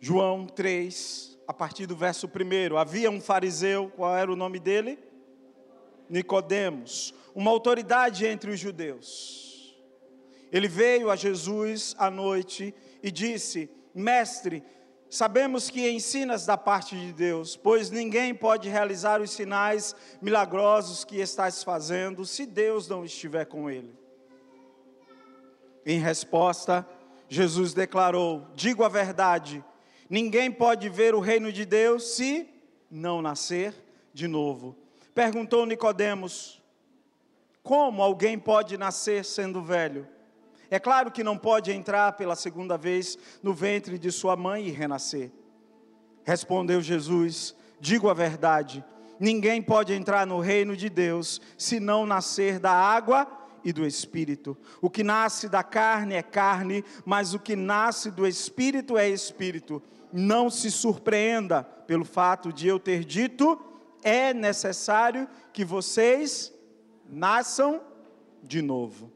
João 3, a partir do verso 1. Havia um fariseu, qual era o nome dele? Nicodemos, uma autoridade entre os judeus. Ele veio a Jesus à noite e disse: Mestre, Sabemos que ensinas da parte de Deus, pois ninguém pode realizar os sinais milagrosos que estás fazendo se Deus não estiver com ele. Em resposta, Jesus declarou: Digo a verdade, ninguém pode ver o reino de Deus se não nascer de novo. Perguntou Nicodemos: Como alguém pode nascer sendo velho? É claro que não pode entrar pela segunda vez no ventre de sua mãe e renascer. Respondeu Jesus: Digo a verdade, ninguém pode entrar no reino de Deus se não nascer da água e do espírito. O que nasce da carne é carne, mas o que nasce do espírito é espírito. Não se surpreenda pelo fato de eu ter dito: é necessário que vocês nasçam de novo.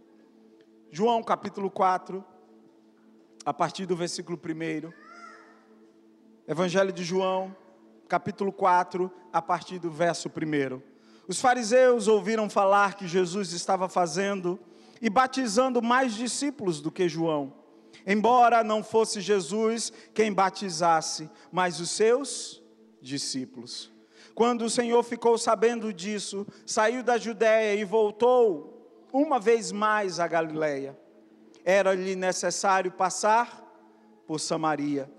João capítulo 4, a partir do versículo 1. Evangelho de João, capítulo 4, a partir do verso 1. Os fariseus ouviram falar que Jesus estava fazendo e batizando mais discípulos do que João, embora não fosse Jesus quem batizasse, mas os seus discípulos. Quando o Senhor ficou sabendo disso, saiu da Judéia e voltou uma vez mais a Galileia. Era-lhe necessário passar por Samaria.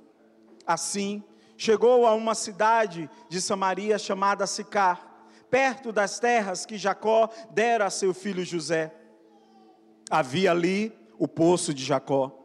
Assim, chegou a uma cidade de Samaria chamada Sicar, perto das terras que Jacó dera a seu filho José. Havia ali o poço de Jacó.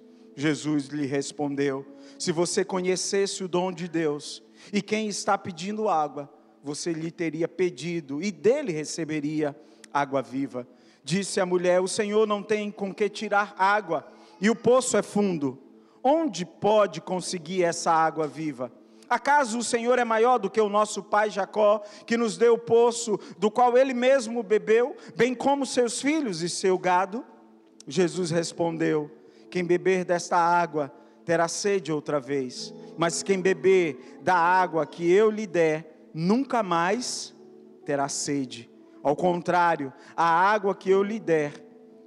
Jesus lhe respondeu: Se você conhecesse o dom de Deus e quem está pedindo água, você lhe teria pedido e dele receberia água viva. Disse a mulher: O Senhor não tem com que tirar água e o poço é fundo. Onde pode conseguir essa água viva? Acaso o Senhor é maior do que o nosso pai Jacó, que nos deu o poço do qual ele mesmo bebeu, bem como seus filhos e seu gado? Jesus respondeu: Quem beber desta água terá sede outra vez, mas quem beber da água que eu lhe der, nunca mais terá sede. Ao contrário, a água que eu lhe der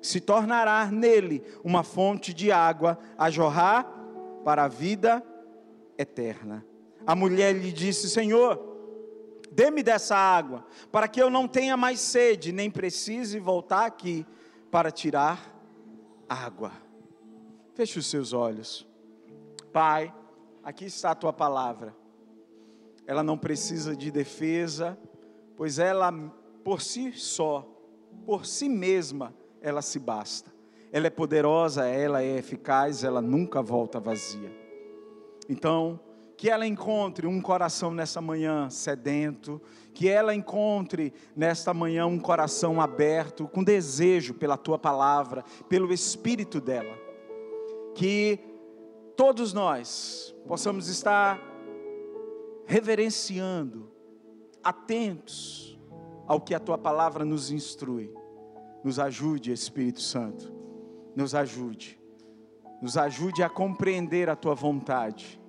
se tornará nele uma fonte de água a jorrar para a vida eterna. A mulher lhe disse: Senhor, dê-me dessa água, para que eu não tenha mais sede, nem precise voltar aqui para tirar água. Feche os seus olhos. Pai, aqui está a tua palavra ela não precisa de defesa, pois ela por si só, por si mesma, ela se basta. Ela é poderosa, ela é eficaz, ela nunca volta vazia. Então, que ela encontre um coração nessa manhã sedento, que ela encontre nesta manhã um coração aberto, com desejo pela tua palavra, pelo espírito dela. Que todos nós possamos estar reverenciando, atentos ao que a tua palavra nos instrui. Nos ajude, Espírito Santo, nos ajude, nos ajude a compreender a tua vontade,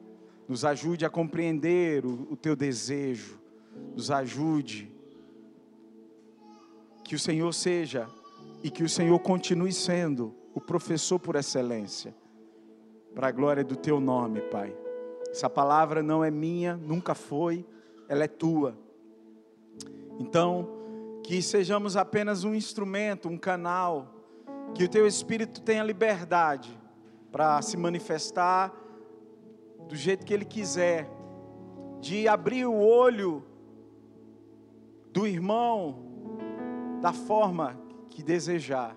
nos ajude a compreender o, o teu desejo, nos ajude. Que o Senhor seja e que o Senhor continue sendo o professor por excelência, para a glória do teu nome, Pai. Essa palavra não é minha, nunca foi, ela é tua. Então, que sejamos apenas um instrumento, um canal, que o teu espírito tenha liberdade para se manifestar do jeito que ele quiser, de abrir o olho do irmão da forma que desejar,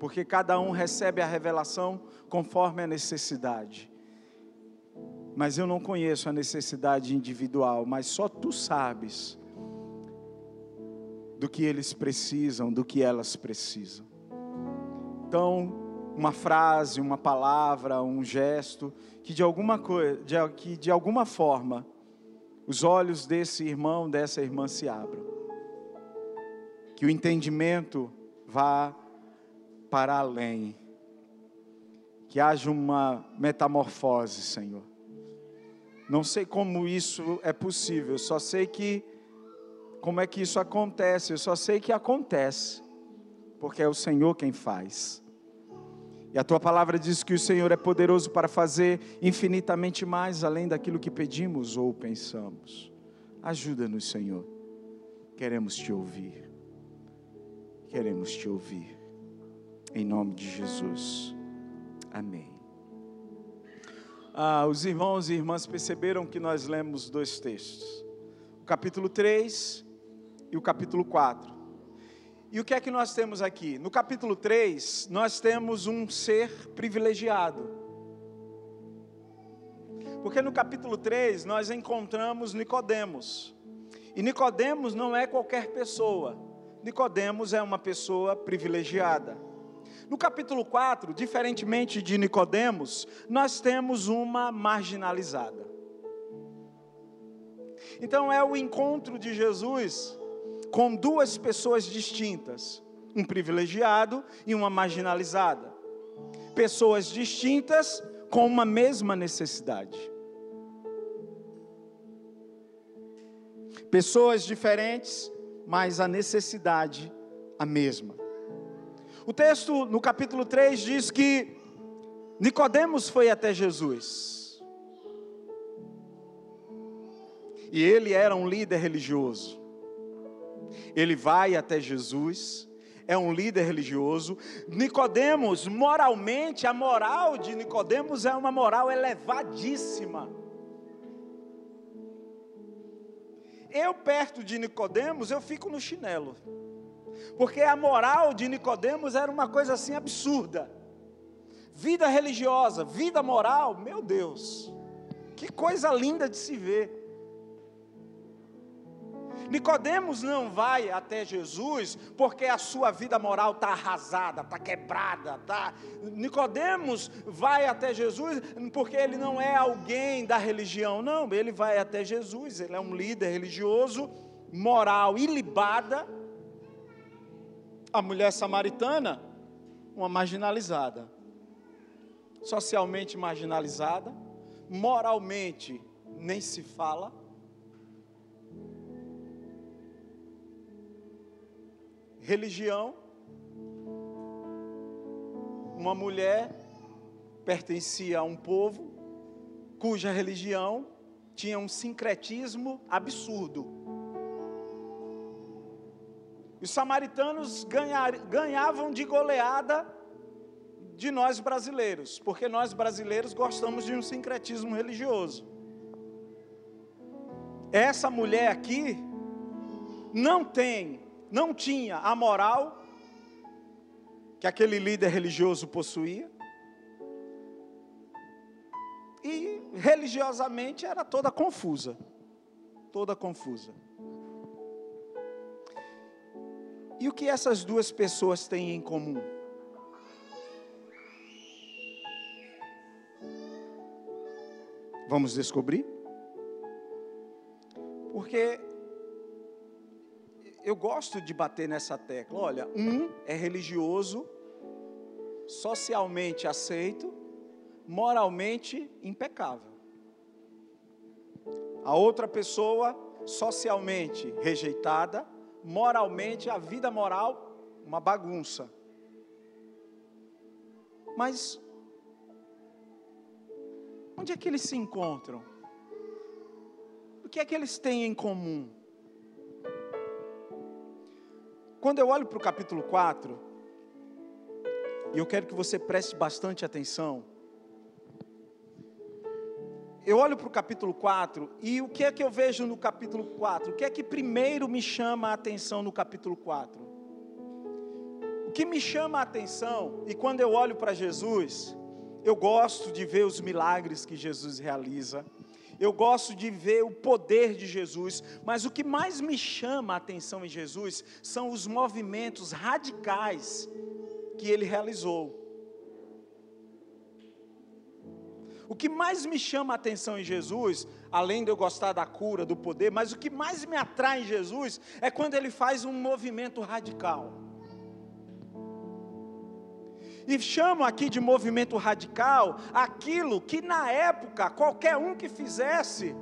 porque cada um recebe a revelação conforme a necessidade mas eu não conheço a necessidade individual, mas só tu sabes do que eles precisam, do que elas precisam. Então, uma frase, uma palavra, um gesto, que de alguma coisa, de, que de alguma forma os olhos desse irmão, dessa irmã se abram. Que o entendimento vá para além. Que haja uma metamorfose, Senhor. Não sei como isso é possível, só sei que como é que isso acontece, eu só sei que acontece, porque é o Senhor quem faz. E a tua palavra diz que o Senhor é poderoso para fazer infinitamente mais além daquilo que pedimos ou pensamos. Ajuda-nos, Senhor. Queremos te ouvir. Queremos te ouvir. Em nome de Jesus. Amém. Ah, os irmãos e irmãs perceberam que nós lemos dois textos. O capítulo 3 e o capítulo 4. E o que é que nós temos aqui? No capítulo 3, nós temos um ser privilegiado. Porque no capítulo 3 nós encontramos Nicodemos. E Nicodemos não é qualquer pessoa. Nicodemos é uma pessoa privilegiada. No capítulo 4, diferentemente de Nicodemos, nós temos uma marginalizada. Então é o encontro de Jesus com duas pessoas distintas, um privilegiado e uma marginalizada. Pessoas distintas com uma mesma necessidade. Pessoas diferentes, mas a necessidade a mesma. O texto no capítulo 3 diz que Nicodemos foi até Jesus. E ele era um líder religioso ele vai até Jesus, é um líder religioso. Nicodemos, moralmente, a moral de Nicodemos é uma moral elevadíssima. Eu perto de Nicodemos, eu fico no chinelo. Porque a moral de Nicodemos era uma coisa assim absurda. Vida religiosa, vida moral, meu Deus. Que coisa linda de se ver. Nicodemos não vai até Jesus porque a sua vida moral está arrasada, está quebrada, tá? Nicodemos vai até Jesus porque ele não é alguém da religião, não, ele vai até Jesus, ele é um líder religioso, moral ilibada. A mulher samaritana, uma marginalizada, socialmente marginalizada, moralmente nem se fala religião, uma mulher pertencia a um povo cuja religião tinha um sincretismo absurdo. Os samaritanos ganhar, ganhavam de goleada de nós brasileiros, porque nós brasileiros gostamos de um sincretismo religioso. Essa mulher aqui não tem não tinha a moral que aquele líder religioso possuía. E religiosamente era toda confusa. Toda confusa. E o que essas duas pessoas têm em comum? Vamos descobrir? Porque eu gosto de bater nessa tecla. Olha, um é religioso, socialmente aceito, moralmente impecável. A outra pessoa, socialmente rejeitada, moralmente, a vida moral, uma bagunça. Mas, onde é que eles se encontram? O que é que eles têm em comum? Quando eu olho para o capítulo 4, e eu quero que você preste bastante atenção, eu olho para o capítulo 4 e o que é que eu vejo no capítulo 4? O que é que primeiro me chama a atenção no capítulo 4? O que me chama a atenção, e quando eu olho para Jesus, Eu gosto de ver os milagres que Jesus realiza. Eu gosto de ver o poder de Jesus, mas o que mais me chama a atenção em Jesus são os movimentos radicais que ele realizou. O que mais me chama a atenção em Jesus, além de eu gostar da cura, do poder, mas o que mais me atrai em Jesus é quando ele faz um movimento radical. E chamo aqui de movimento radical aquilo que na época qualquer um que fizesse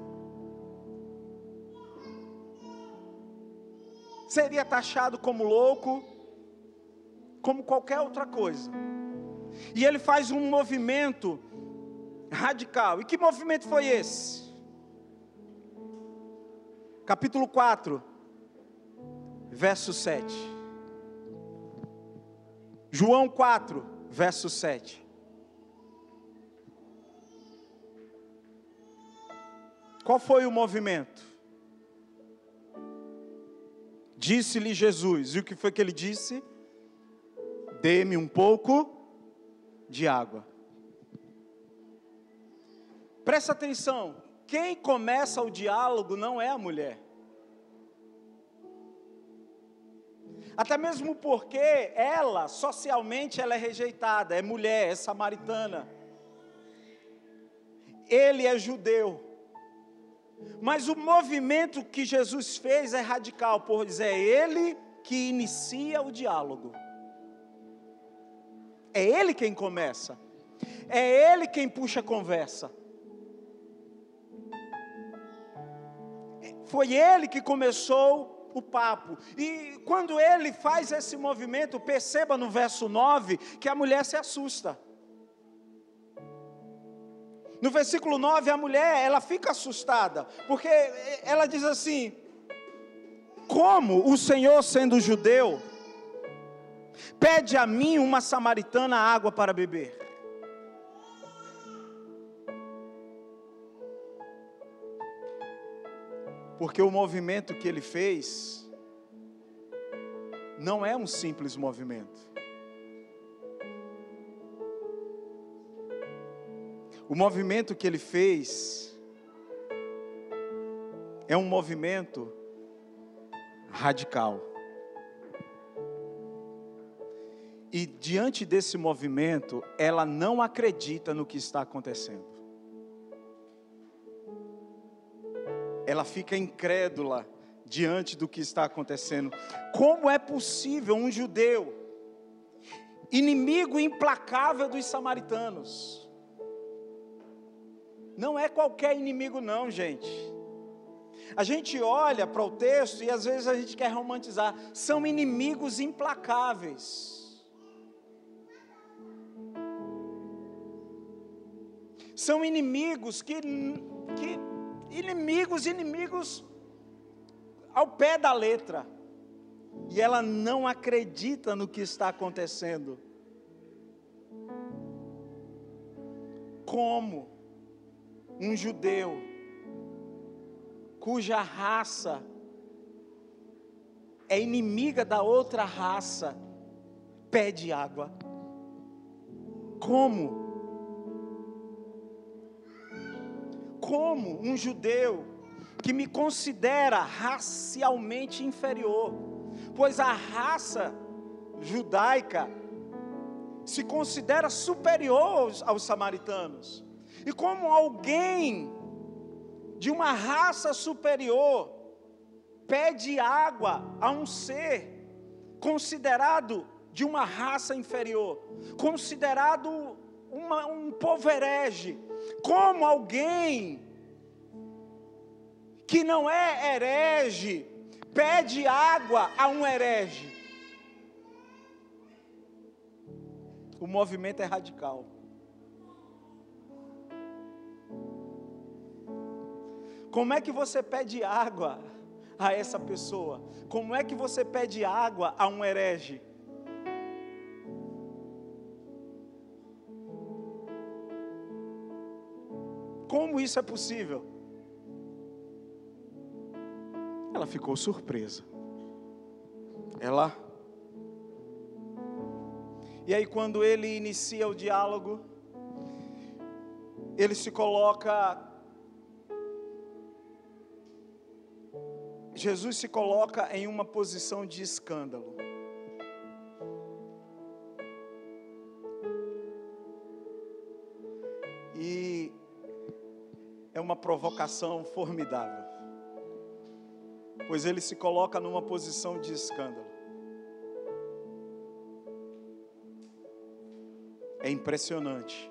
seria taxado como louco, como qualquer outra coisa. E ele faz um movimento radical. E que movimento foi esse? Capítulo 4, verso 7. João 4, verso 7. Qual foi o movimento? Disse-lhe Jesus, e o que foi que ele disse? Dê-me um pouco de água. Presta atenção, quem começa o diálogo não é a mulher. Até mesmo porque ela, socialmente, ela é rejeitada, é mulher, é samaritana. Ele é judeu. Mas o movimento que Jesus fez é radical, pois é ele que inicia o diálogo. É ele quem começa. É ele quem puxa a conversa. Foi ele que começou o papo. E quando ele faz esse movimento, perceba no verso 9 que a mulher se assusta. No versículo 9, a mulher, ela fica assustada, porque ela diz assim: Como o Senhor, sendo judeu, pede a mim, uma samaritana, água para beber? Porque o movimento que ele fez não é um simples movimento. O movimento que ele fez é um movimento radical. E diante desse movimento, ela não acredita no que está acontecendo. Ela fica incrédula diante do que está acontecendo. Como é possível um judeu, inimigo implacável dos samaritanos, não é qualquer inimigo, não, gente. A gente olha para o texto e às vezes a gente quer romantizar, são inimigos implacáveis. São inimigos que, que inimigos, inimigos ao pé da letra. E ela não acredita no que está acontecendo. Como um judeu cuja raça é inimiga da outra raça pede água? Como? Como um judeu que me considera racialmente inferior, pois a raça judaica se considera superior aos, aos samaritanos, e como alguém de uma raça superior pede água a um ser considerado de uma raça inferior, considerado uma, um povo herege, como alguém que não é herege pede água a um herege? O movimento é radical. Como é que você pede água a essa pessoa? Como é que você pede água a um herege? Como isso é possível? Ela ficou surpresa. Ela. E aí, quando ele inicia o diálogo, ele se coloca. Jesus se coloca em uma posição de escândalo. Uma provocação formidável, pois ele se coloca numa posição de escândalo. É impressionante.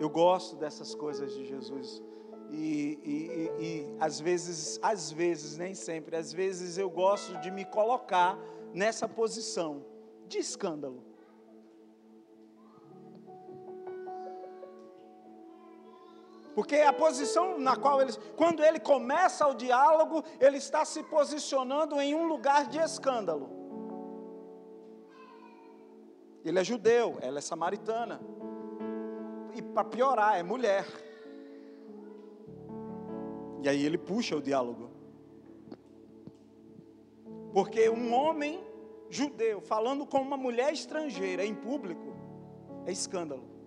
Eu gosto dessas coisas de Jesus. E, e, e, e, às vezes, às vezes, nem sempre, às vezes eu gosto de me colocar nessa posição de escândalo. Porque a posição na qual ele, quando ele começa o diálogo, ele está se posicionando em um lugar de escândalo. Ele é judeu, ela é samaritana. E para piorar, é mulher. E aí ele puxa o diálogo. Porque um homem judeu falando com uma mulher estrangeira em público é escândalo.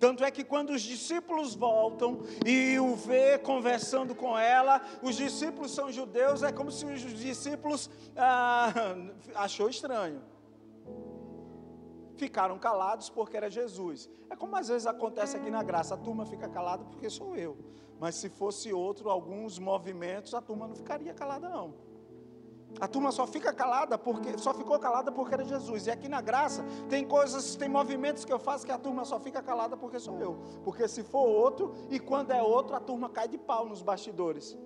Tanto é que quando os discípulos voltam e o vê conversando com ela, os discípulos são judeus, é como se os discípulos ah, achou estranho. Ficaram calados porque era Jesus. É como às vezes acontece aqui na graça, a turma fica calada porque sou eu. Mas se fosse outro, alguns movimentos, a turma não ficaria calada não. A turma só fica calada porque só ficou calada porque era Jesus. E aqui na graça tem coisas, tem movimentos que eu faço que a turma só fica calada porque sou eu. Porque se for outro e quando é outro, a turma cai de pau nos bastidores.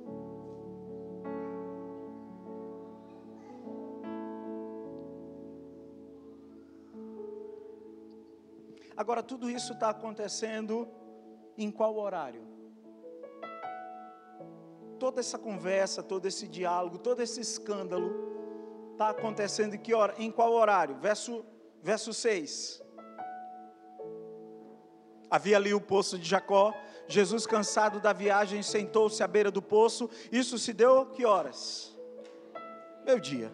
Agora tudo isso está acontecendo em qual horário? Toda essa conversa, todo esse diálogo, todo esse escândalo está acontecendo em que hora? Em qual horário? Verso, verso 6. Havia ali o poço de Jacó. Jesus, cansado da viagem, sentou-se à beira do poço. Isso se deu que horas? Meu dia.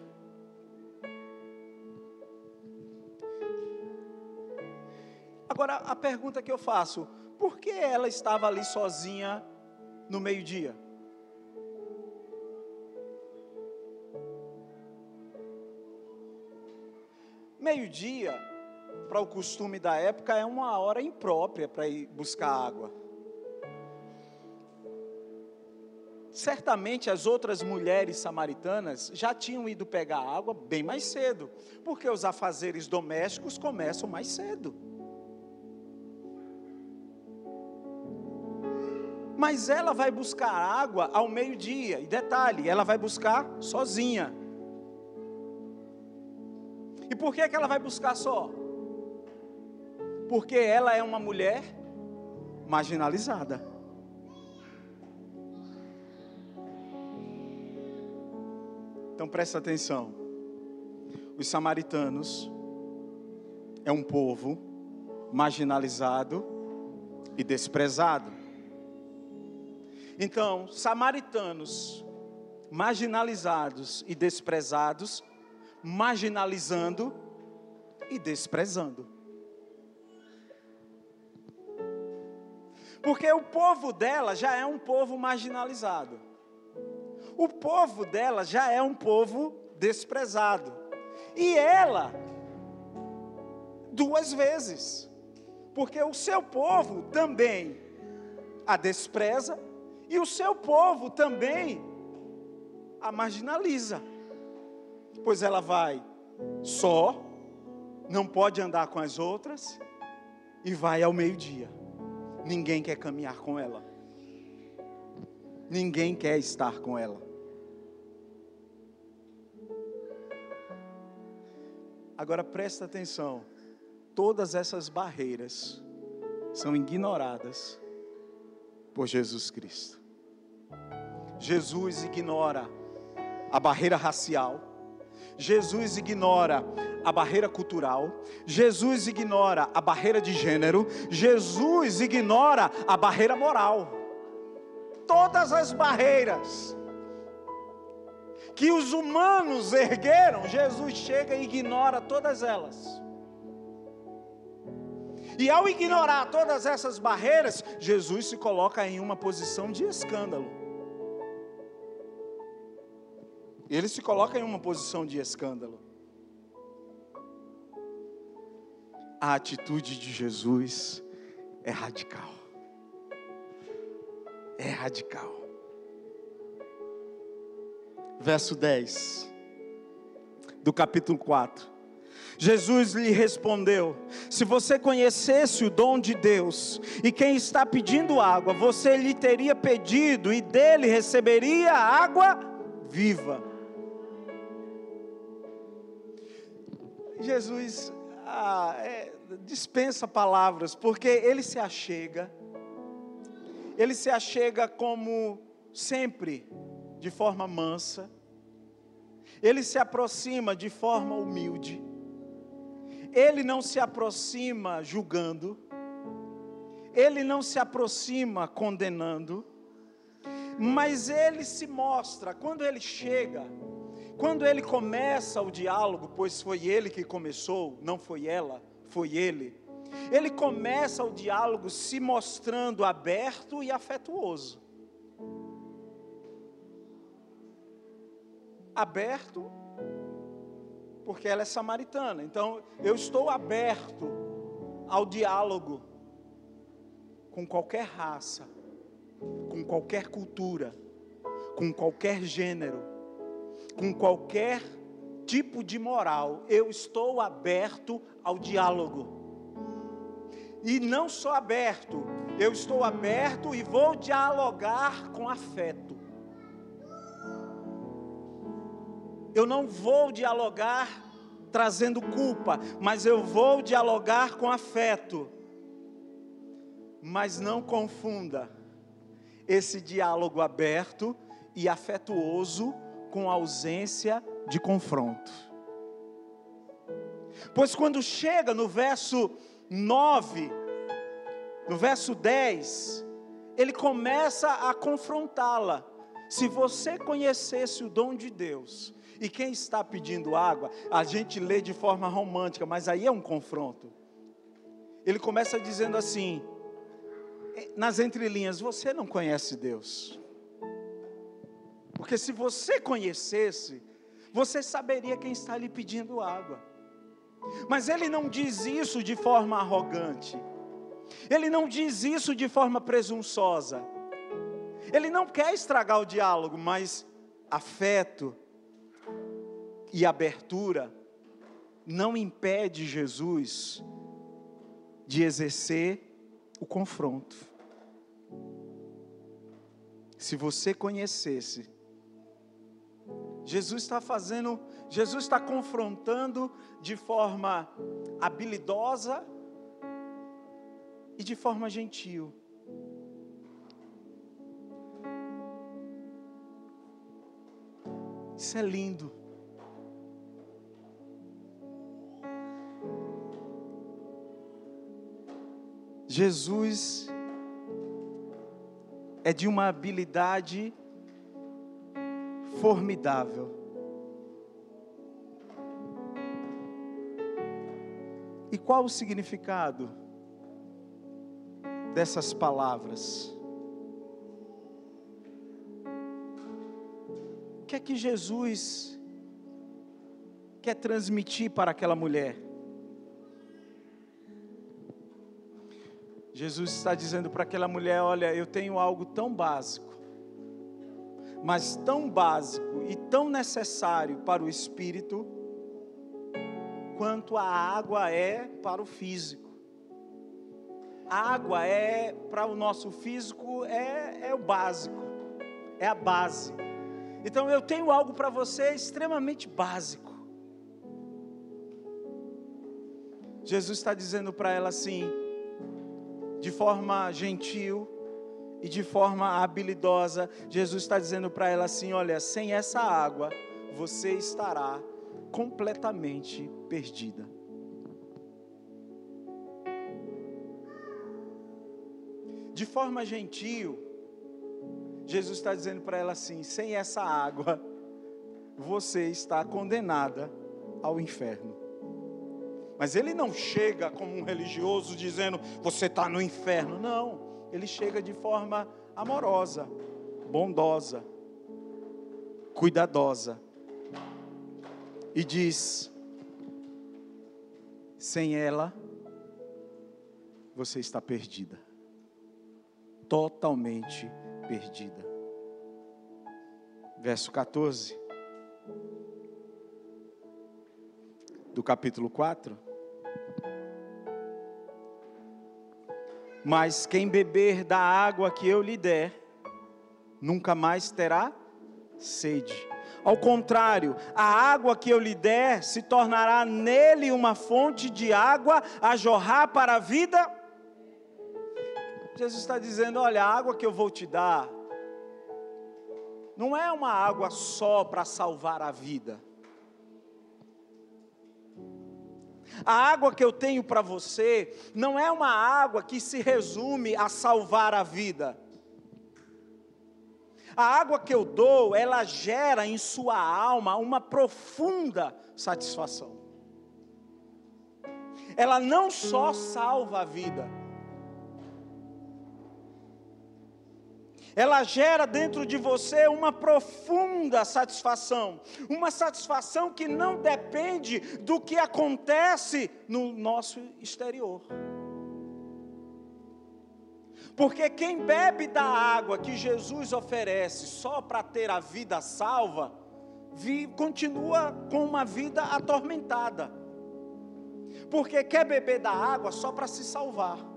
Agora, a pergunta que eu faço: por que ela estava ali sozinha no meio-dia? Meio-dia, para o costume da época, é uma hora imprópria para ir buscar água. Certamente as outras mulheres samaritanas já tinham ido pegar água bem mais cedo, porque os afazeres domésticos começam mais cedo. Mas ela vai buscar água ao meio-dia, e detalhe, ela vai buscar sozinha. E por que, que ela vai buscar só? Porque ela é uma mulher marginalizada. Então presta atenção. Os samaritanos é um povo marginalizado e desprezado. Então, samaritanos marginalizados e desprezados marginalizando e desprezando. Porque o povo dela já é um povo marginalizado. O povo dela já é um povo desprezado. E ela, duas vezes. Porque o seu povo também a despreza e o seu povo também a marginaliza pois ela vai só, não pode andar com as outras e vai ao meio-dia. Ninguém quer caminhar com ela. Ninguém quer estar com ela. Agora presta atenção. Todas essas barreiras são ignoradas por Jesus Cristo. Jesus ignora a barreira racial, Jesus ignora a barreira cultural, Jesus ignora a barreira de gênero, Jesus ignora a barreira moral. Todas as barreiras que os humanos ergueram, Jesus chega e ignora todas elas. E ao ignorar todas essas barreiras, Jesus se coloca em uma posição de escândalo. Ele se coloca em uma posição de escândalo. A atitude de Jesus é radical. É radical. Verso 10 do capítulo 4. Jesus lhe respondeu: Se você conhecesse o dom de Deus e quem está pedindo água, você lhe teria pedido e dele receberia água viva. Jesus ah, é, dispensa palavras, porque ele se achega, ele se achega como sempre, de forma mansa, ele se aproxima de forma humilde, ele não se aproxima julgando, ele não se aproxima condenando, mas ele se mostra, quando ele chega, quando ele começa o diálogo, pois foi ele que começou, não foi ela, foi ele. Ele começa o diálogo se mostrando aberto e afetuoso. Aberto porque ela é samaritana. Então, eu estou aberto ao diálogo com qualquer raça, com qualquer cultura, com qualquer gênero, com qualquer tipo de moral. Eu estou aberto ao diálogo. E não só aberto, eu estou aberto e vou dialogar com afeto. Eu não vou dialogar trazendo culpa, mas eu vou dialogar com afeto. Mas não confunda esse diálogo aberto e afetuoso com ausência de confronto. Pois quando chega no verso 9, no verso 10, ele começa a confrontá-la. Se você conhecesse o dom de Deus e quem está pedindo água, a gente lê de forma romântica, mas aí é um confronto. Ele começa dizendo assim, eh, nas entrelinhas: Você não conhece Deus. Porque se você conhecesse, você saberia quem está lhe pedindo água. Mas ele não diz isso de forma arrogante. Ele não diz isso de forma presunçosa. Ele não quer estragar o diálogo, mas afeto, e abertura não impede Jesus de exercer o confronto. Se você conhecesse, Jesus está fazendo, Jesus está confrontando de forma habilidosa e de forma gentil. Isso é lindo. Jesus é de uma habilidade formidável. E qual o significado dessas palavras? O que é que Jesus quer transmitir para aquela mulher? Jesus está dizendo para aquela mulher: Olha, eu tenho algo tão básico, mas tão básico e tão necessário para o espírito, quanto a água é para o físico. A água é para o nosso físico é, é o básico, é a base. Então eu tenho algo para você extremamente básico. Jesus está dizendo para ela assim: de forma gentil e de forma habilidosa, Jesus está dizendo para ela assim: olha, sem essa água, você estará completamente perdida. De forma gentil, Jesus está dizendo para ela assim: sem essa água, você está condenada ao inferno. Mas ele não chega como um religioso dizendo, você está no inferno. Não, ele chega de forma amorosa, bondosa, cuidadosa. E diz: sem ela, você está perdida, totalmente perdida. Verso 14 do capítulo 4. Mas quem beber da água que eu lhe der, nunca mais terá sede. Ao contrário, a água que eu lhe der se tornará nele uma fonte de água a jorrar para a vida. Jesus está dizendo: olha, a água que eu vou te dar, não é uma água só para salvar a vida. A água que eu tenho para você não é uma água que se resume a salvar a vida. A água que eu dou, ela gera em sua alma uma profunda satisfação. Ela não só salva a vida, ela gera dentro de você uma profunda satisfação, uma satisfação que não depende do que acontece no nosso exterior. Porque quem bebe da água que Jesus oferece só para ter a vida salva, continua com uma vida atormentada. Porque quer beber da água só para se salvar.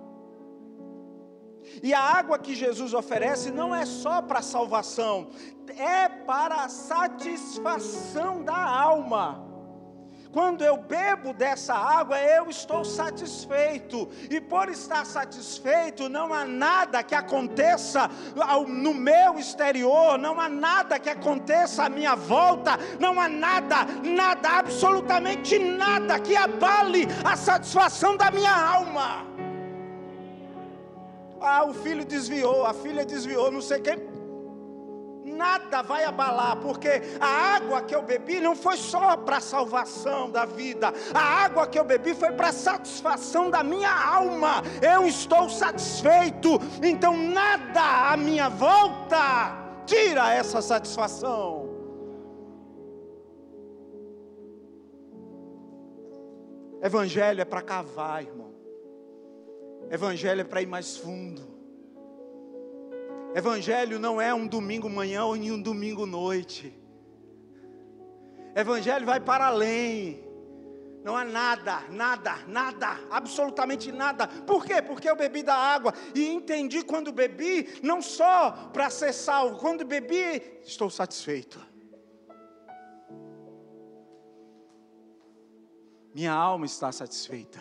E a água que Jesus oferece não é só para salvação, é para a satisfação da alma. Quando eu bebo dessa água, eu estou satisfeito, e por estar satisfeito, não há nada que aconteça no meu exterior, não há nada que aconteça à minha volta, não há nada, nada, absolutamente nada que abale a satisfação da minha alma. Ah, o filho desviou, a filha desviou, não sei quem. Nada vai abalar, porque a água que eu bebi não foi só para a salvação da vida, a água que eu bebi foi para a satisfação da minha alma. Eu estou satisfeito, então nada à minha volta tira essa satisfação. Evangelho é para cavar, irmão. Evangelho é para ir mais fundo. Evangelho não é um domingo manhã ou um domingo noite. Evangelho vai para além. Não há nada, nada, nada, absolutamente nada. Por quê? Porque eu bebi da água e entendi quando bebi, não só para ser salvo, quando bebi, estou satisfeito. Minha alma está satisfeita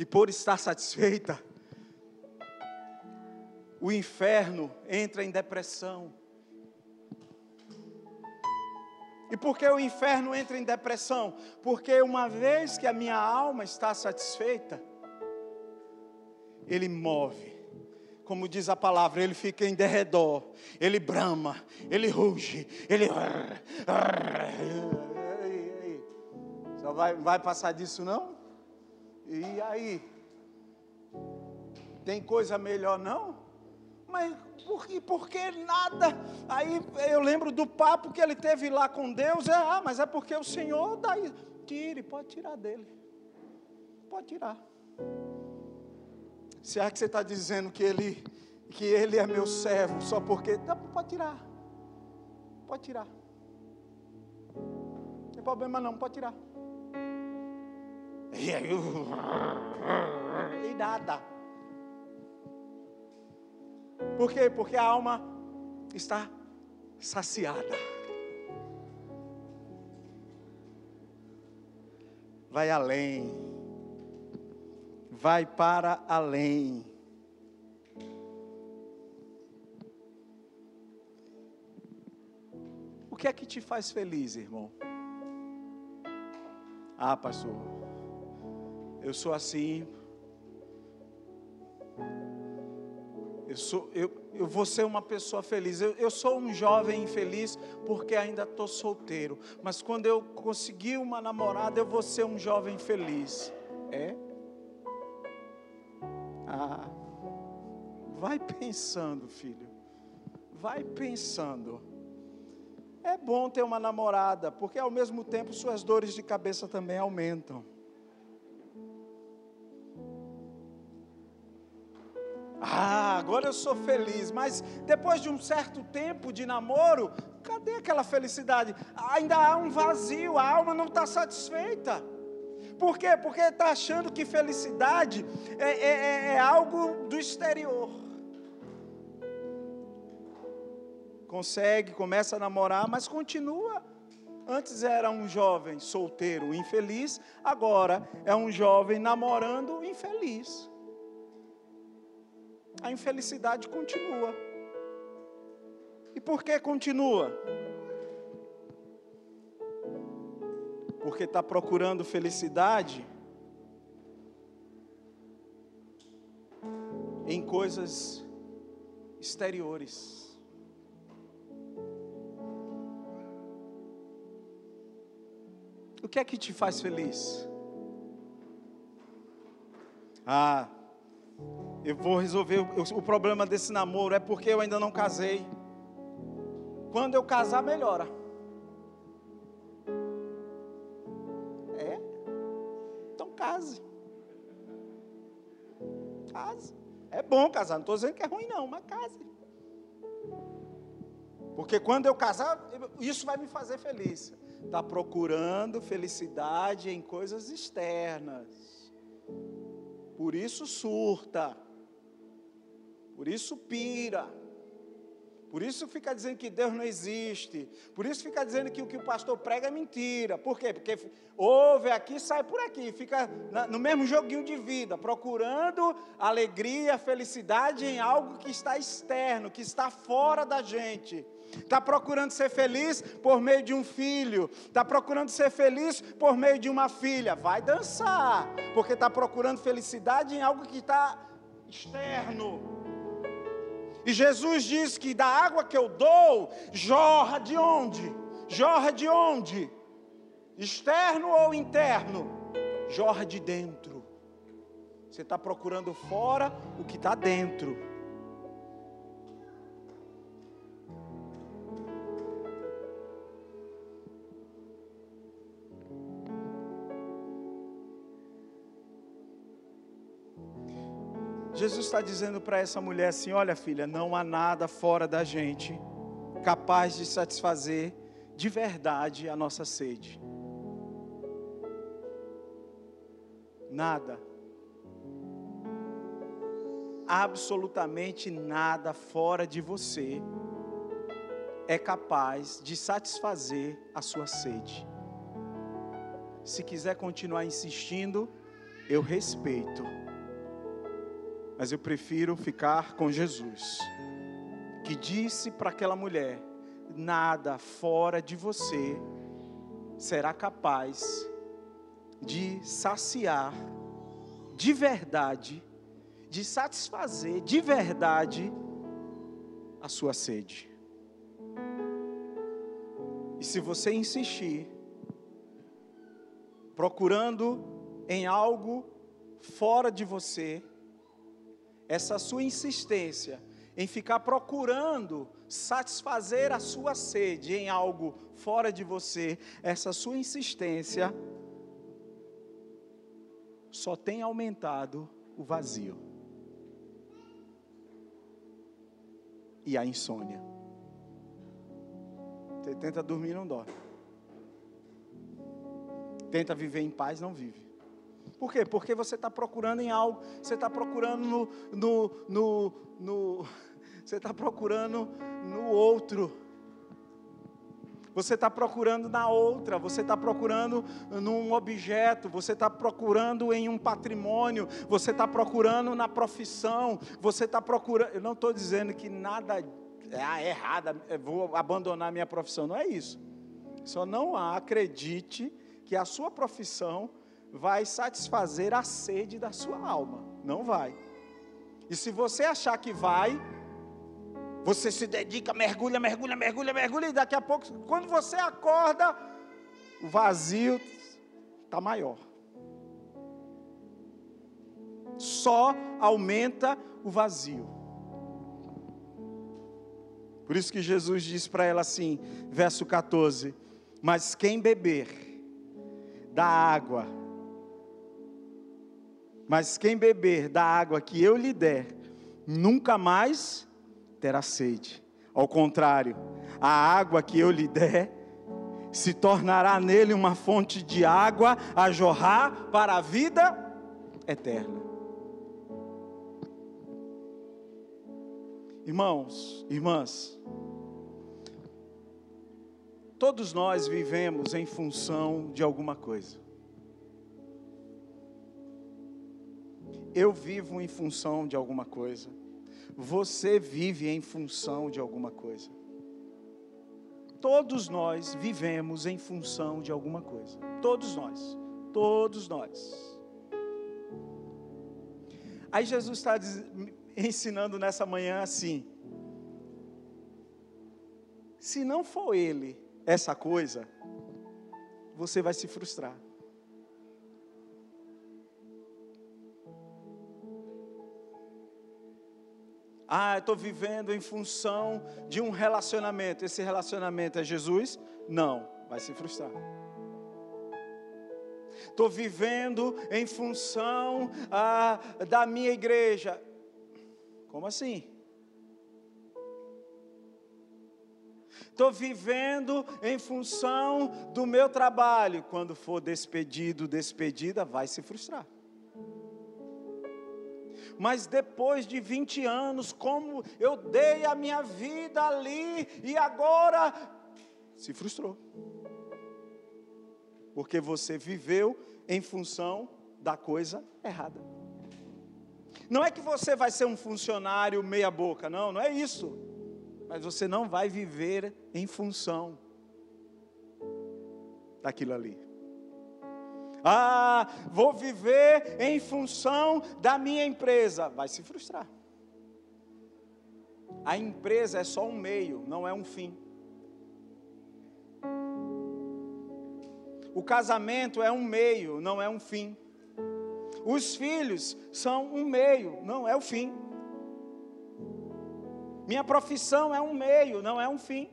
e por estar satisfeita, o inferno entra em depressão. E por que o inferno entra em depressão? Porque uma vez que a minha alma está satisfeita, ele move. Como diz a palavra, ele fica em derredor, ele brama, ele ruge, ele. Só vai, vai passar disso não? E aí? Tem coisa melhor não? Mas por, que, por que nada? Aí eu lembro do papo que ele teve lá com Deus. É, ah, mas é porque o Senhor dá isso. Tire, pode tirar dele. Pode tirar. Será que você está dizendo que ele, que ele é meu servo só porque. Não, pode tirar. Pode tirar. Não tem problema não, pode tirar. E aí, e nada. Por quê? Porque a alma está saciada. Vai além. Vai para além. O que é que te faz feliz, irmão? Ah, pastor, eu sou assim. Eu, sou, eu, eu vou ser uma pessoa feliz. Eu, eu sou um jovem infeliz porque ainda estou solteiro. Mas quando eu conseguir uma namorada, eu vou ser um jovem feliz. É? Ah, vai pensando, filho. Vai pensando. É bom ter uma namorada, porque ao mesmo tempo suas dores de cabeça também aumentam. Agora eu sou feliz, mas depois de um certo tempo de namoro, cadê aquela felicidade? Ainda há um vazio, a alma não está satisfeita. Por quê? Porque está achando que felicidade é, é, é, é algo do exterior. Consegue, começa a namorar, mas continua. Antes era um jovem solteiro infeliz, agora é um jovem namorando infeliz a infelicidade continua. E por que continua? Porque está procurando felicidade em coisas exteriores. O que é que te faz feliz? Ah, eu vou resolver o, problema desse namoro, é porque eu ainda não casei. Quando eu casar, melhora. É? Então case. Case. É bom casar, não estou dizendo que é ruim, não, mas case. Porque quando eu casar, isso vai me fazer feliz. Está procurando felicidade em coisas externas. Por isso surta. Por isso pira. Por isso fica dizendo que Deus não existe. Por isso fica dizendo que o que o pastor prega é mentira. Por quê? Porque ouve aqui, sai por aqui. Fica no mesmo joguinho de vida, procurando alegria, felicidade em algo que está externo, que está fora da gente. Está procurando ser feliz por meio de um filho. Está procurando ser feliz por meio de uma filha. Vai dançar. Porque está procurando felicidade em algo que está externo. E Jesus diz que da água que eu dou, jorra de onde? Jorra de onde? Externo ou interno? Jorra de dentro. Você está procurando fora o que está dentro. Jesus está dizendo para essa mulher assim: olha, filha, não há nada fora da gente capaz de satisfazer de verdade a nossa sede. Nada. Absolutamente nada fora de você é capaz de satisfazer a sua sede. Se quiser continuar insistindo, eu respeito mas eu prefiro ficar com Jesus, que disse para aquela mulher: nada fora de você será capaz de saciar de verdade, de satisfazer de verdade a sua sede. E se você insistir, procurando em algo fora de você, essa sua insistência em ficar procurando satisfazer a sua sede em algo fora de você, essa sua insistência só tem aumentado o vazio e a insônia. Você tenta dormir, não dorme. Tenta viver em paz, não vive. Por quê? Porque você está procurando em algo, você está procurando no, no, no, no você está procurando no outro. Você está procurando na outra, você está procurando num objeto, você está procurando em um patrimônio, você está procurando na profissão, você está procurando. Eu não estou dizendo que nada é ah, errado, vou abandonar minha profissão, não é isso. Só não acredite que a sua profissão vai satisfazer a sede da sua alma. Não vai. E se você achar que vai, você se dedica, mergulha, mergulha, mergulha, mergulha, e daqui a pouco, quando você acorda, o vazio está maior. Só aumenta o vazio. Por isso que Jesus diz para ela assim, verso 14: Mas quem beber da água, mas quem beber da água que eu lhe der, nunca mais terá sede. Ao contrário, a água que eu lhe der se tornará nele uma fonte de água a jorrar para a vida eterna. Irmãos, irmãs, todos nós vivemos em função de alguma coisa. Eu vivo em função de alguma coisa. Você vive em função de alguma coisa. Todos nós vivemos em função de alguma coisa. Todos nós. Todos nós. Aí Jesus está ensinando nessa manhã assim: se não for Ele essa coisa, você vai se frustrar. Ah, estou vivendo em função de um relacionamento. Esse relacionamento é Jesus? Não, vai se frustrar. Estou vivendo em função ah, da minha igreja. Como assim? Estou vivendo em função do meu trabalho. Quando for despedido, despedida, vai se frustrar mas depois de 20 anos, como eu dei a minha vida ali e agora se frustrou. Porque você viveu em função da coisa errada. Não é que você vai ser um funcionário meia-boca, não, não é isso. Mas você não vai viver em função daquilo ali. Ah, vou viver em função da minha empresa. Vai se frustrar. A empresa é só um meio, não é um fim. O casamento é um meio, não é um fim. Os filhos são um meio, não é o fim. Minha profissão é um meio, não é um fim.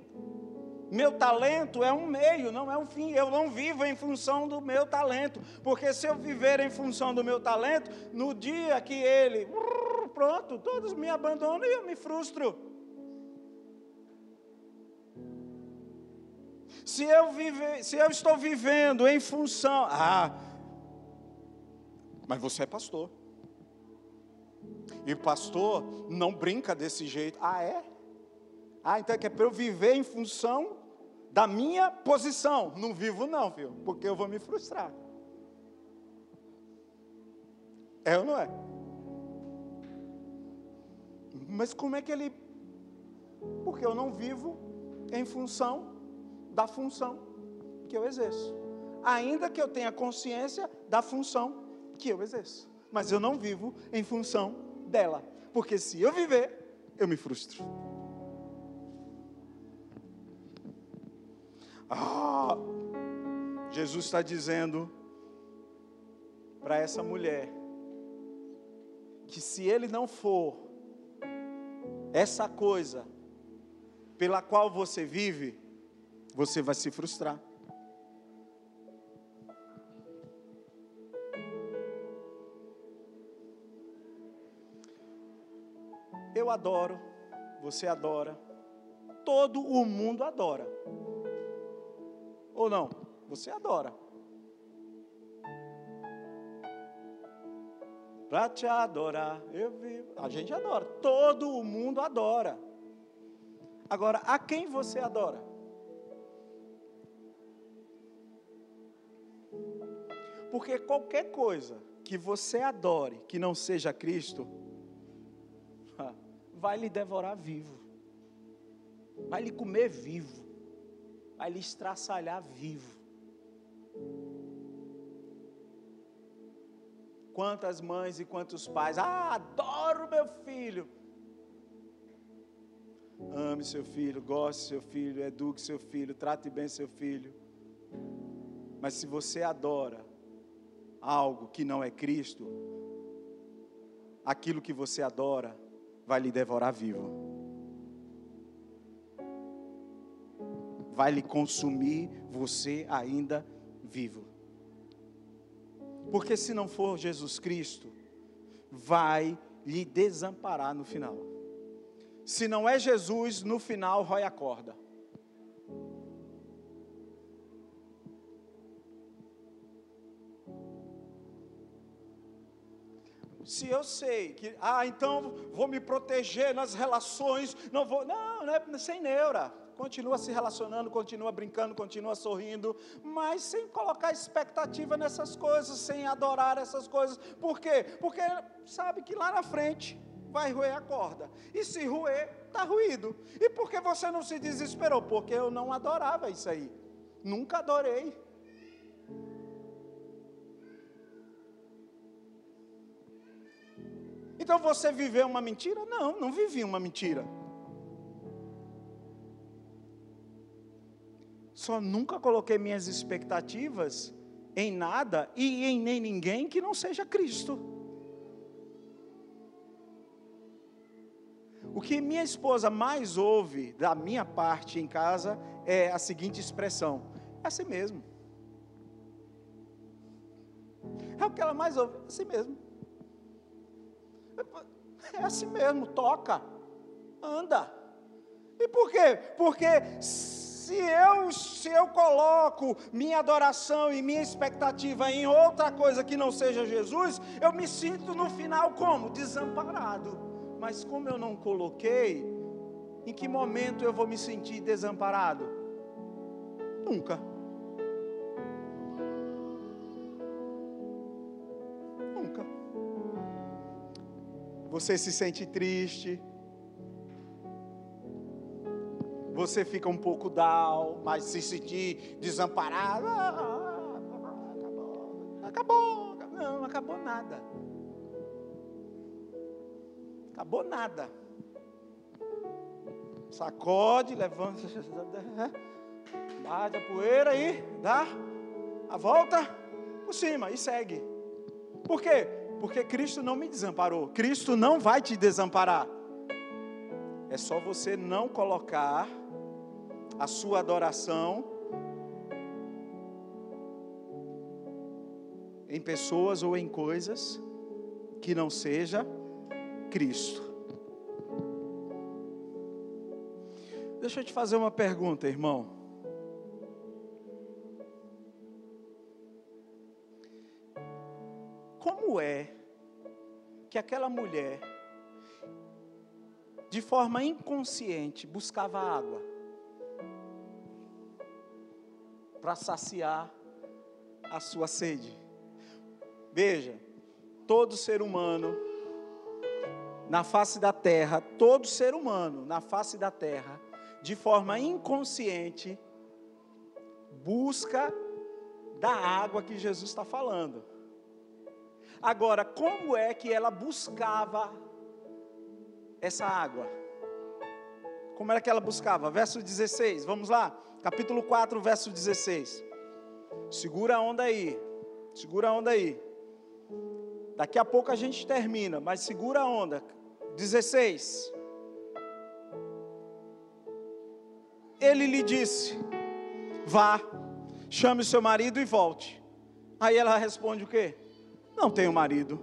Meu talento é um meio, não é um fim. Eu não vivo em função do meu talento, porque se eu viver em função do meu talento, no dia que ele, pronto, todos me abandonam e eu me frustro. Se eu, vive, se eu estou vivendo em função, ah, mas você é pastor. E pastor não brinca desse jeito. Ah, é? Ah, então é que é para eu viver em função da minha posição. Não vivo, não, viu? Porque eu vou me frustrar. É ou não é? Mas como é que ele. Porque eu não vivo em função da função que eu exerço. Ainda que eu tenha consciência da função que eu exerço. Mas eu não vivo em função dela. Porque se eu viver, eu me frustro. Ah, Jesus está dizendo para essa mulher que se ele não for essa coisa pela qual você vive, você vai se frustrar. Eu adoro, você adora, todo o mundo adora. Ou não? Você adora. Para te adorar, eu vivo. A gente adora. Todo o mundo adora. Agora, a quem você adora? Porque qualquer coisa que você adore que não seja Cristo, vai lhe devorar vivo, vai lhe comer vivo vai lhe estraçalhar vivo. Quantas mães e quantos pais, ah, adoro meu filho. Ame seu filho, goste seu filho, eduque seu filho, trate bem seu filho. Mas se você adora algo que não é Cristo, aquilo que você adora vai lhe devorar vivo. Vai lhe consumir você ainda vivo. Porque se não for Jesus Cristo, vai lhe desamparar no final. Se não é Jesus, no final, rói a corda. se eu sei que, ah, então vou me proteger nas relações, não vou, não, não é sem neura. Continua se relacionando, continua brincando, continua sorrindo, mas sem colocar expectativa nessas coisas, sem adorar essas coisas. Por quê? Porque sabe que lá na frente vai roer a corda. E se roer, está ruído. E por que você não se desesperou? Porque eu não adorava isso aí. Nunca adorei. Então você viveu uma mentira? Não, não vivi uma mentira. Só nunca coloquei minhas expectativas em nada e em nem ninguém que não seja Cristo. O que minha esposa mais ouve da minha parte em casa é a seguinte expressão: é assim mesmo. É o que ela mais ouve, é assim mesmo. É assim mesmo, toca, anda. E por quê? Porque se eu, se eu coloco minha adoração e minha expectativa em outra coisa que não seja Jesus, eu me sinto no final como? Desamparado. Mas como eu não coloquei, em que momento eu vou me sentir desamparado? Nunca. você se sente triste, você fica um pouco down, mas se sentir desamparado, ah, acabou, acabou, não, acabou nada, acabou nada. Sacode, levanta, bate a poeira e dá a volta por cima e segue. Por quê? Porque Cristo não me desamparou. Cristo não vai te desamparar. É só você não colocar a sua adoração em pessoas ou em coisas que não seja Cristo. Deixa eu te fazer uma pergunta, irmão. Como é que aquela mulher, de forma inconsciente, buscava água para saciar a sua sede? Veja, todo ser humano na face da terra, todo ser humano na face da terra, de forma inconsciente, busca da água que Jesus está falando. Agora, como é que ela buscava essa água? Como era que ela buscava? Verso 16, vamos lá, capítulo 4, verso 16. Segura a onda aí, segura a onda aí. Daqui a pouco a gente termina, mas segura a onda. 16. Ele lhe disse: Vá, chame seu marido e volte. Aí ela responde o quê? Não tenho marido.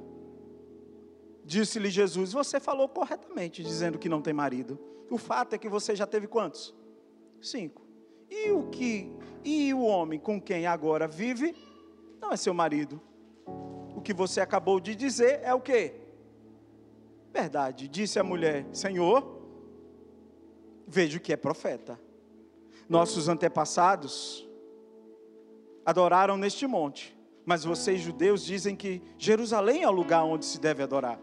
Disse-lhe Jesus: Você falou corretamente, dizendo que não tem marido. O fato é que você já teve quantos? Cinco. E o que? E o homem com quem agora vive não é seu marido. O que você acabou de dizer é o que? Verdade. Disse a mulher: Senhor, vejo que é profeta. Nossos antepassados adoraram neste monte mas vocês judeus dizem que Jerusalém é o lugar onde se deve adorar.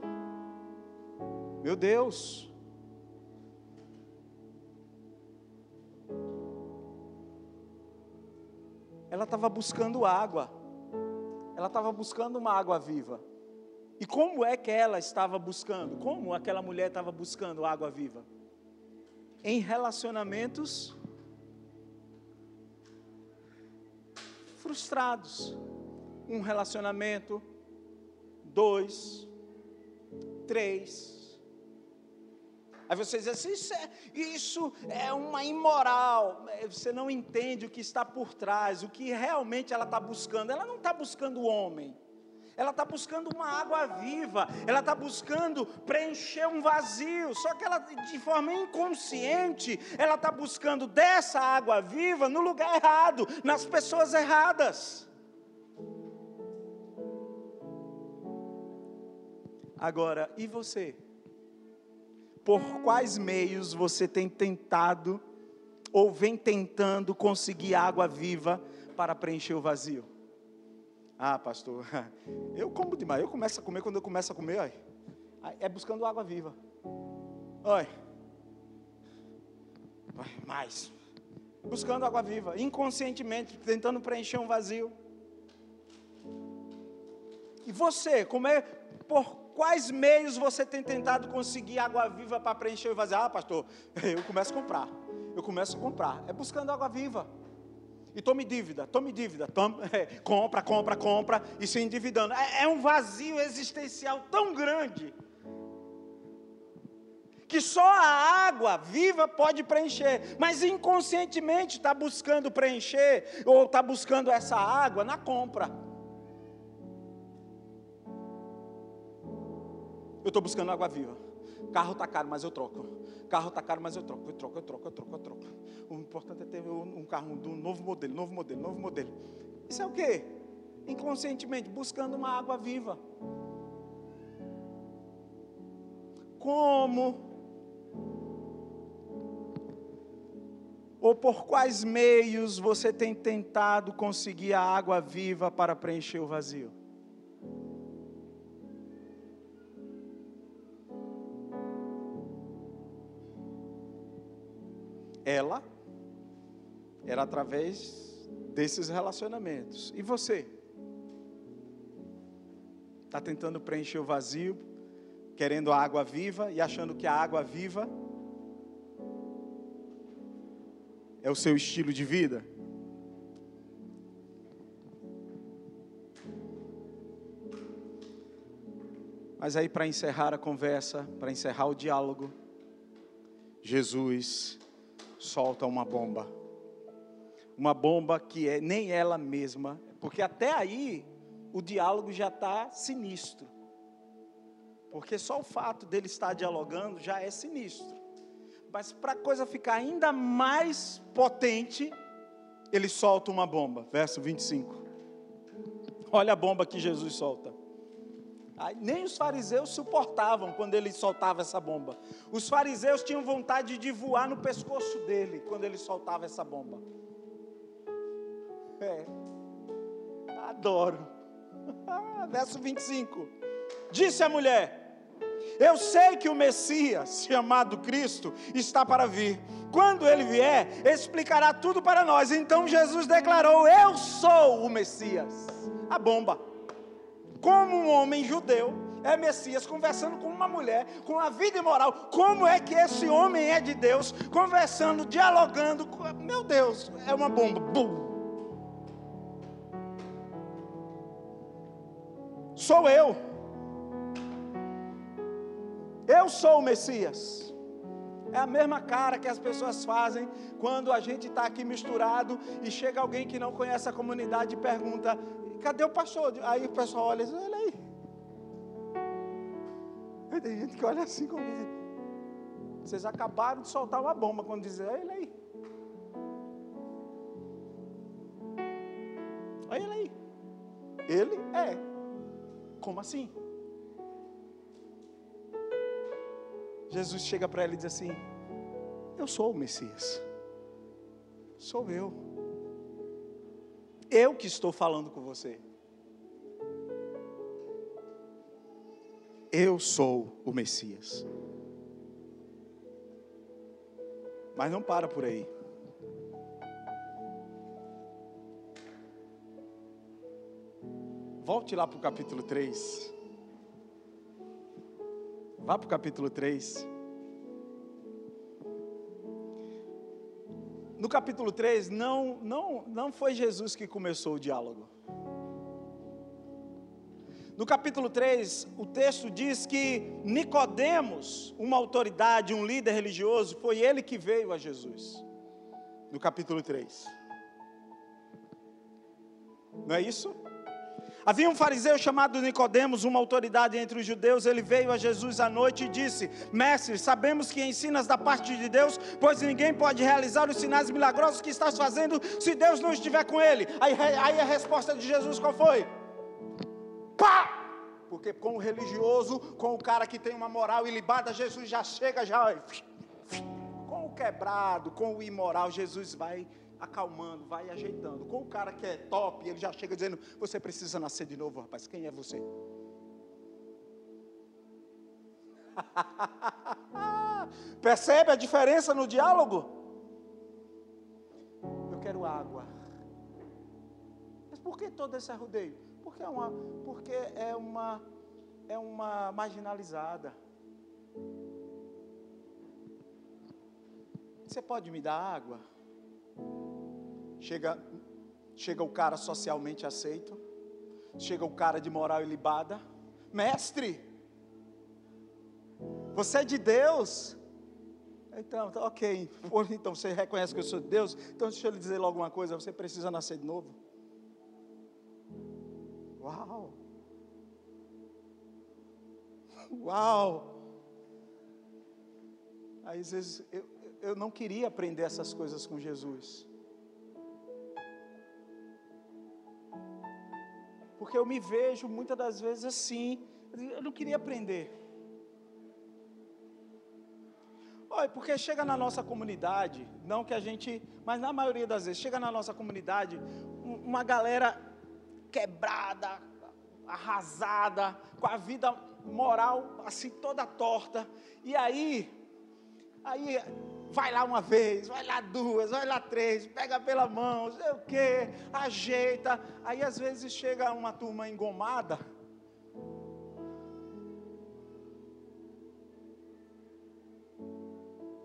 Meu Deus. Ela estava buscando água. Ela estava buscando uma água viva. E como é que ela estava buscando? Como aquela mulher estava buscando água viva? Em relacionamentos frustrados. Um relacionamento, dois, três. Aí você diz assim: isso é, isso é uma imoral. Você não entende o que está por trás, o que realmente ela está buscando. Ela não está buscando o homem ela está buscando uma água viva, ela está buscando preencher um vazio, só que ela, de forma inconsciente, ela está buscando dessa água viva no lugar errado, nas pessoas erradas. Agora, e você? Por quais meios você tem tentado ou vem tentando conseguir água viva para preencher o vazio? Ah, pastor, eu como demais. Eu começo a comer, quando eu começo a comer, ó, é buscando água viva. Olha. Mais. Buscando água viva, inconscientemente, tentando preencher um vazio. E você, como é, por quais meios você tem tentado conseguir água viva para preencher o vazio? Ah, pastor, eu começo a comprar. Eu começo a comprar. É buscando água viva. E tome dívida, tome dívida, tome, é, compra, compra, compra e se endividando. É, é um vazio existencial tão grande que só a água viva pode preencher, mas inconscientemente está buscando preencher ou está buscando essa água na compra. Eu estou buscando água viva. Carro está caro, mas eu troco. Carro está caro, mas eu troco, eu troco, eu troco, eu troco, eu troco. O importante é ter um carro de um novo modelo, novo modelo, novo modelo. Isso é o quê? Inconscientemente, buscando uma água viva. Como? Ou por quais meios você tem tentado conseguir a água viva para preencher o vazio? Ela era através desses relacionamentos. E você? Está tentando preencher o vazio, querendo a água viva e achando que a água viva é o seu estilo de vida? Mas aí, para encerrar a conversa, para encerrar o diálogo, Jesus solta uma bomba. Uma bomba que é nem ela mesma, porque até aí o diálogo já está sinistro. Porque só o fato dele estar dialogando já é sinistro. Mas para a coisa ficar ainda mais potente, ele solta uma bomba. Verso 25. Olha a bomba que Jesus solta. Nem os fariseus suportavam quando ele soltava essa bomba. Os fariseus tinham vontade de voar no pescoço dele quando ele soltava essa bomba. É, adoro. Verso 25: Disse a mulher: Eu sei que o Messias, chamado Cristo, está para vir. Quando ele vier, explicará tudo para nós. Então Jesus declarou: Eu sou o Messias. A bomba como um homem judeu é Messias, conversando com uma mulher, com a vida imoral. Como é que esse homem é de Deus, conversando, dialogando? Meu Deus, é uma bomba. Bum. Sou eu. Eu sou o Messias. É a mesma cara que as pessoas fazem quando a gente está aqui misturado e chega alguém que não conhece a comunidade e pergunta: cadê o pastor? Aí o pessoal olha e diz, olha aí. Aí tem gente que olha assim como vocês acabaram de soltar uma bomba quando diz, olha ele aí. Olha ele aí. Ele é. Como assim? Jesus chega para ela e diz assim: Eu sou o Messias. Sou eu. Eu que estou falando com você. Eu sou o Messias. Mas não para por aí. Volte lá para o capítulo 3. Vá para o capítulo 3. No capítulo 3, não, não, não foi Jesus que começou o diálogo. No capítulo 3, o texto diz que Nicodemos, uma autoridade, um líder religioso, foi ele que veio a Jesus. No capítulo 3. Não é isso? Havia um fariseu chamado Nicodemos, uma autoridade entre os judeus, ele veio a Jesus à noite e disse: Mestre, sabemos que ensinas da parte de Deus, pois ninguém pode realizar os sinais milagrosos que estás fazendo se Deus não estiver com ele. Aí, aí a resposta de Jesus qual foi? Pá! Porque com o religioso, com o cara que tem uma moral ilibada, Jesus já chega, já. Com o quebrado, com o imoral, Jesus vai acalmando, vai ajeitando. Com o cara que é top, ele já chega dizendo: Você precisa nascer de novo, rapaz. Quem é você? Percebe a diferença no diálogo? Eu quero água. Mas por que todo esse arrudeio? Porque é uma, porque é uma, é uma marginalizada. Você pode me dar água? Chega, chega o cara socialmente aceito, chega o cara de moral ilibada, mestre, você é de Deus. Então, tá ok. Então você reconhece que eu sou de Deus. Então deixa eu lhe dizer logo uma coisa: você precisa nascer de novo. Uau! Uau! Aí, às vezes, eu, eu não queria aprender essas coisas com Jesus. Porque eu me vejo muitas das vezes assim. Eu não queria aprender. Olha, porque chega na nossa comunidade, não que a gente, mas na maioria das vezes, chega na nossa comunidade uma galera quebrada, arrasada, com a vida moral assim toda torta. E aí, aí Vai lá uma vez, vai lá duas, vai lá três, pega pela mão, sei o quê, ajeita. Aí às vezes chega uma turma engomada.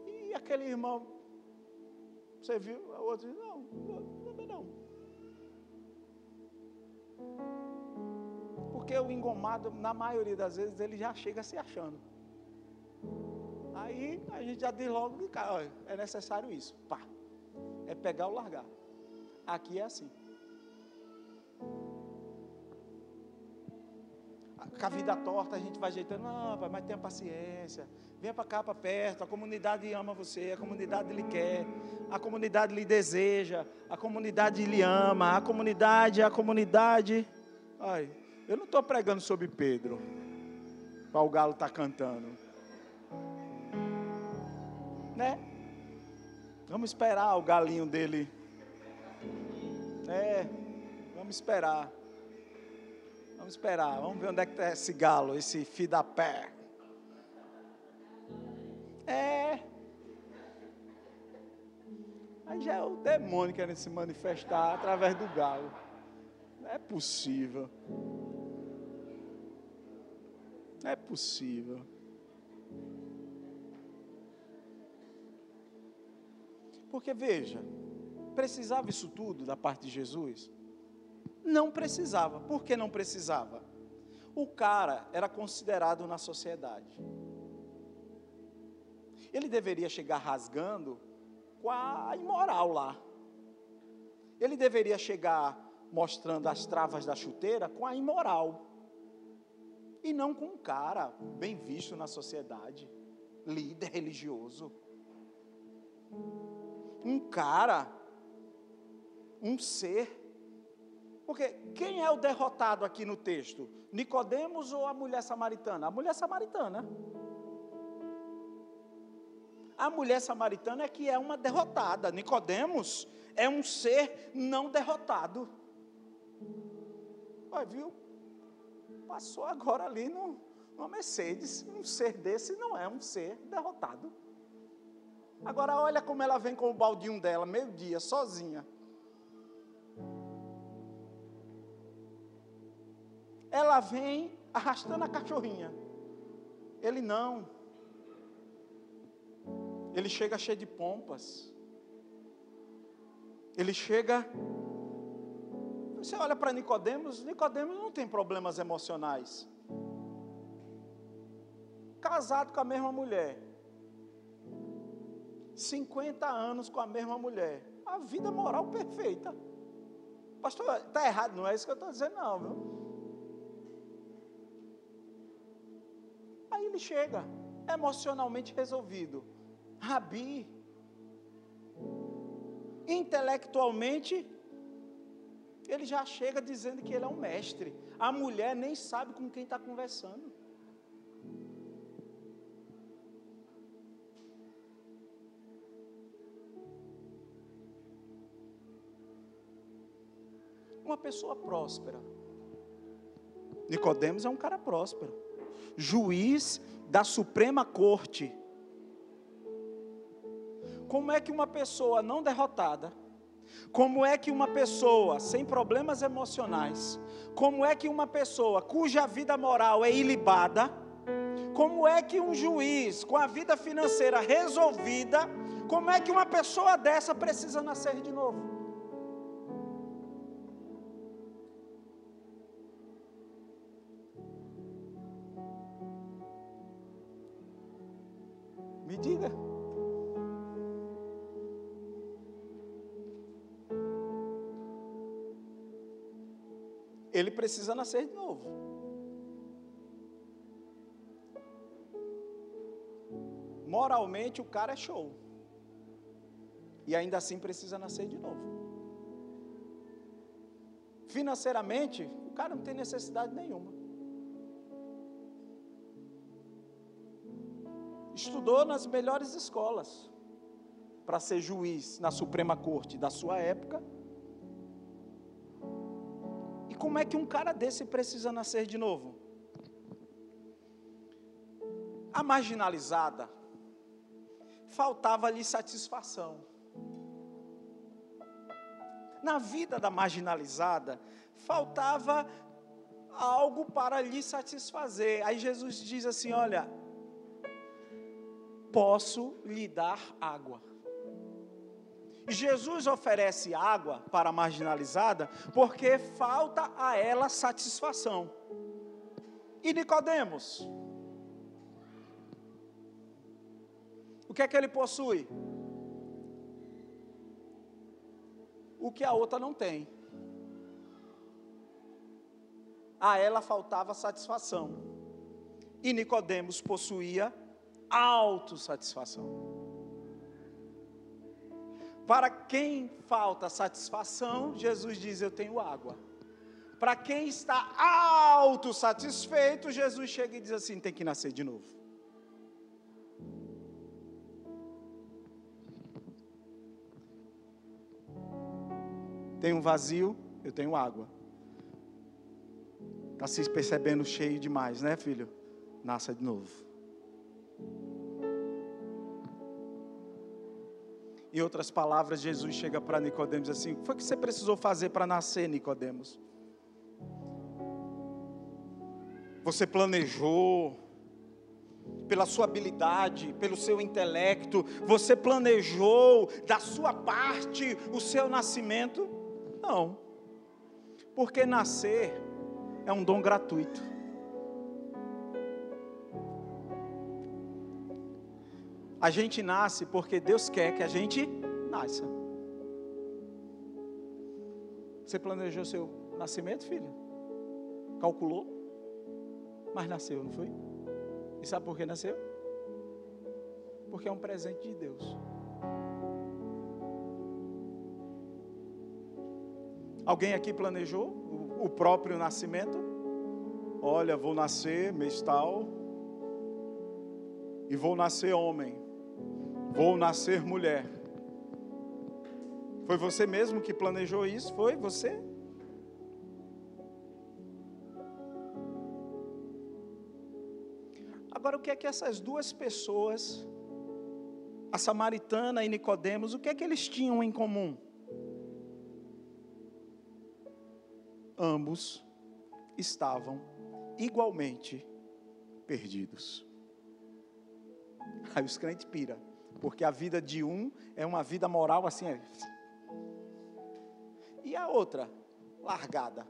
E aquele irmão, você viu? O outro diz, não, também não. Porque o engomado, na maioria das vezes, ele já chega se achando. Aí a gente já diz logo de olha, é necessário isso. Pá. É pegar ou largar. Aqui é assim. Com a vida torta, a gente vai ajeitando, não, pai, mas tenha paciência. Venha para cá, para perto. A comunidade ama você, a comunidade lhe quer, a comunidade lhe deseja, a comunidade lhe ama, a comunidade, a comunidade. Ai, eu não estou pregando sobre Pedro, para o galo estar tá cantando né? Vamos esperar o galinho dele. É, vamos esperar. Vamos esperar. Vamos ver onde é que está esse galo, esse filho da pé. É. Aí já é o demônio querendo se manifestar através do galo. Não é possível. Não é possível. Porque veja, precisava isso tudo da parte de Jesus? Não precisava. Por que não precisava? O cara era considerado na sociedade. Ele deveria chegar rasgando com a imoral lá. Ele deveria chegar mostrando as travas da chuteira com a imoral. E não com um cara bem visto na sociedade, líder religioso um cara, um ser. Porque quem é o derrotado aqui no texto? Nicodemos ou a mulher samaritana? A mulher samaritana. A mulher samaritana é que é uma derrotada. Nicodemos é um ser não derrotado. Olha, viu? Passou agora ali no, numa Mercedes. Um ser desse não é um ser derrotado. Agora olha como ela vem com o baldinho dela, meio-dia, sozinha. Ela vem arrastando a cachorrinha. Ele não. Ele chega cheio de pompas. Ele chega. Você olha para Nicodemos, Nicodemos não tem problemas emocionais. Casado com a mesma mulher. 50 anos com a mesma mulher. A vida moral perfeita. Pastor, está errado, não é isso que eu estou dizendo, não, viu? Aí ele chega, emocionalmente resolvido. Rabi, intelectualmente, ele já chega dizendo que ele é um mestre. A mulher nem sabe com quem está conversando. Uma pessoa próspera. Nicodemos é um cara próspero. Juiz da Suprema Corte como é que uma pessoa não derrotada, como é que uma pessoa sem problemas emocionais, como é que uma pessoa cuja vida moral é ilibada, como é que um juiz com a vida financeira resolvida, como é que uma pessoa dessa precisa nascer de novo? Ele precisa nascer de novo. Moralmente o cara é show. E ainda assim precisa nascer de novo. Financeiramente, o cara não tem necessidade nenhuma. Estudou nas melhores escolas para ser juiz na Suprema Corte da sua época como é que um cara desse precisa nascer de novo? A marginalizada, faltava-lhe satisfação. Na vida da marginalizada, faltava algo para lhe satisfazer. Aí Jesus diz assim: Olha, posso lhe dar água. Jesus oferece água para a marginalizada porque falta a ela satisfação. E Nicodemos? O que é que ele possui? O que a outra não tem. A ela faltava satisfação. E Nicodemos possuía autossatisfação. Para quem falta satisfação, Jesus diz: Eu tenho água. Para quem está autossatisfeito, Jesus chega e diz assim: tem que nascer de novo. Tem um vazio, eu tenho água. Está se percebendo cheio demais, né, filho? Nasça de novo. Em outras palavras, Jesus chega para Nicodemos assim: "O que foi que você precisou fazer para nascer, Nicodemos? Você planejou pela sua habilidade, pelo seu intelecto, você planejou da sua parte o seu nascimento? Não. Porque nascer é um dom gratuito. A gente nasce porque Deus quer que a gente nasça. Você planejou seu nascimento, filho? Calculou? Mas nasceu, não foi? E sabe por que nasceu? Porque é um presente de Deus. Alguém aqui planejou o próprio nascimento? Olha, vou nascer mês tal e vou nascer homem. Vou nascer mulher. Foi você mesmo que planejou isso? Foi você? Agora, o que é que essas duas pessoas, a samaritana e Nicodemos, o que é que eles tinham em comum? Ambos estavam igualmente perdidos. Aí os crentes piram, porque a vida de um é uma vida moral assim. É... E a outra, largada,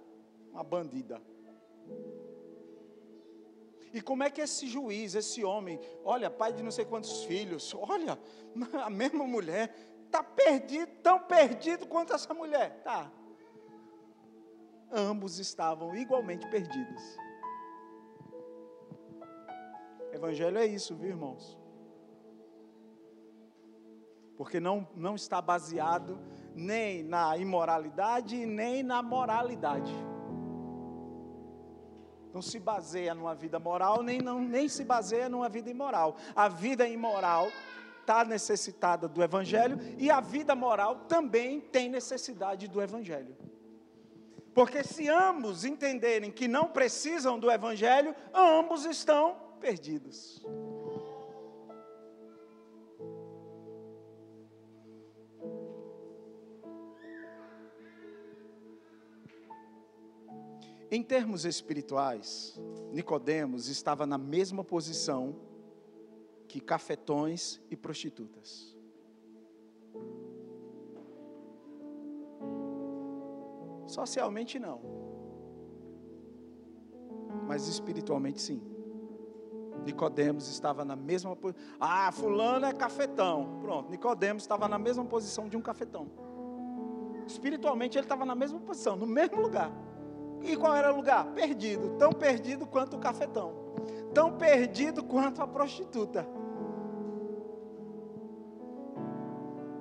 uma bandida. E como é que esse juiz, esse homem, olha, pai de não sei quantos filhos, olha, a mesma mulher, está perdido, tão perdido quanto essa mulher. Tá. Ambos estavam igualmente perdidos. Evangelho é isso, viu, irmãos? Porque não, não está baseado nem na imoralidade, nem na moralidade não se baseia numa vida moral, nem, não, nem se baseia numa vida imoral. A vida imoral está necessitada do Evangelho e a vida moral também tem necessidade do Evangelho. Porque se ambos entenderem que não precisam do Evangelho, ambos estão perdidos. Em termos espirituais, Nicodemos estava na mesma posição que cafetões e prostitutas. Socialmente não. Mas espiritualmente sim. Nicodemos estava na mesma posição. Ah, fulano é cafetão. Pronto, Nicodemos estava na mesma posição de um cafetão. Espiritualmente ele estava na mesma posição, no mesmo lugar. E qual era o lugar? Perdido. Tão perdido quanto o cafetão. Tão perdido quanto a prostituta.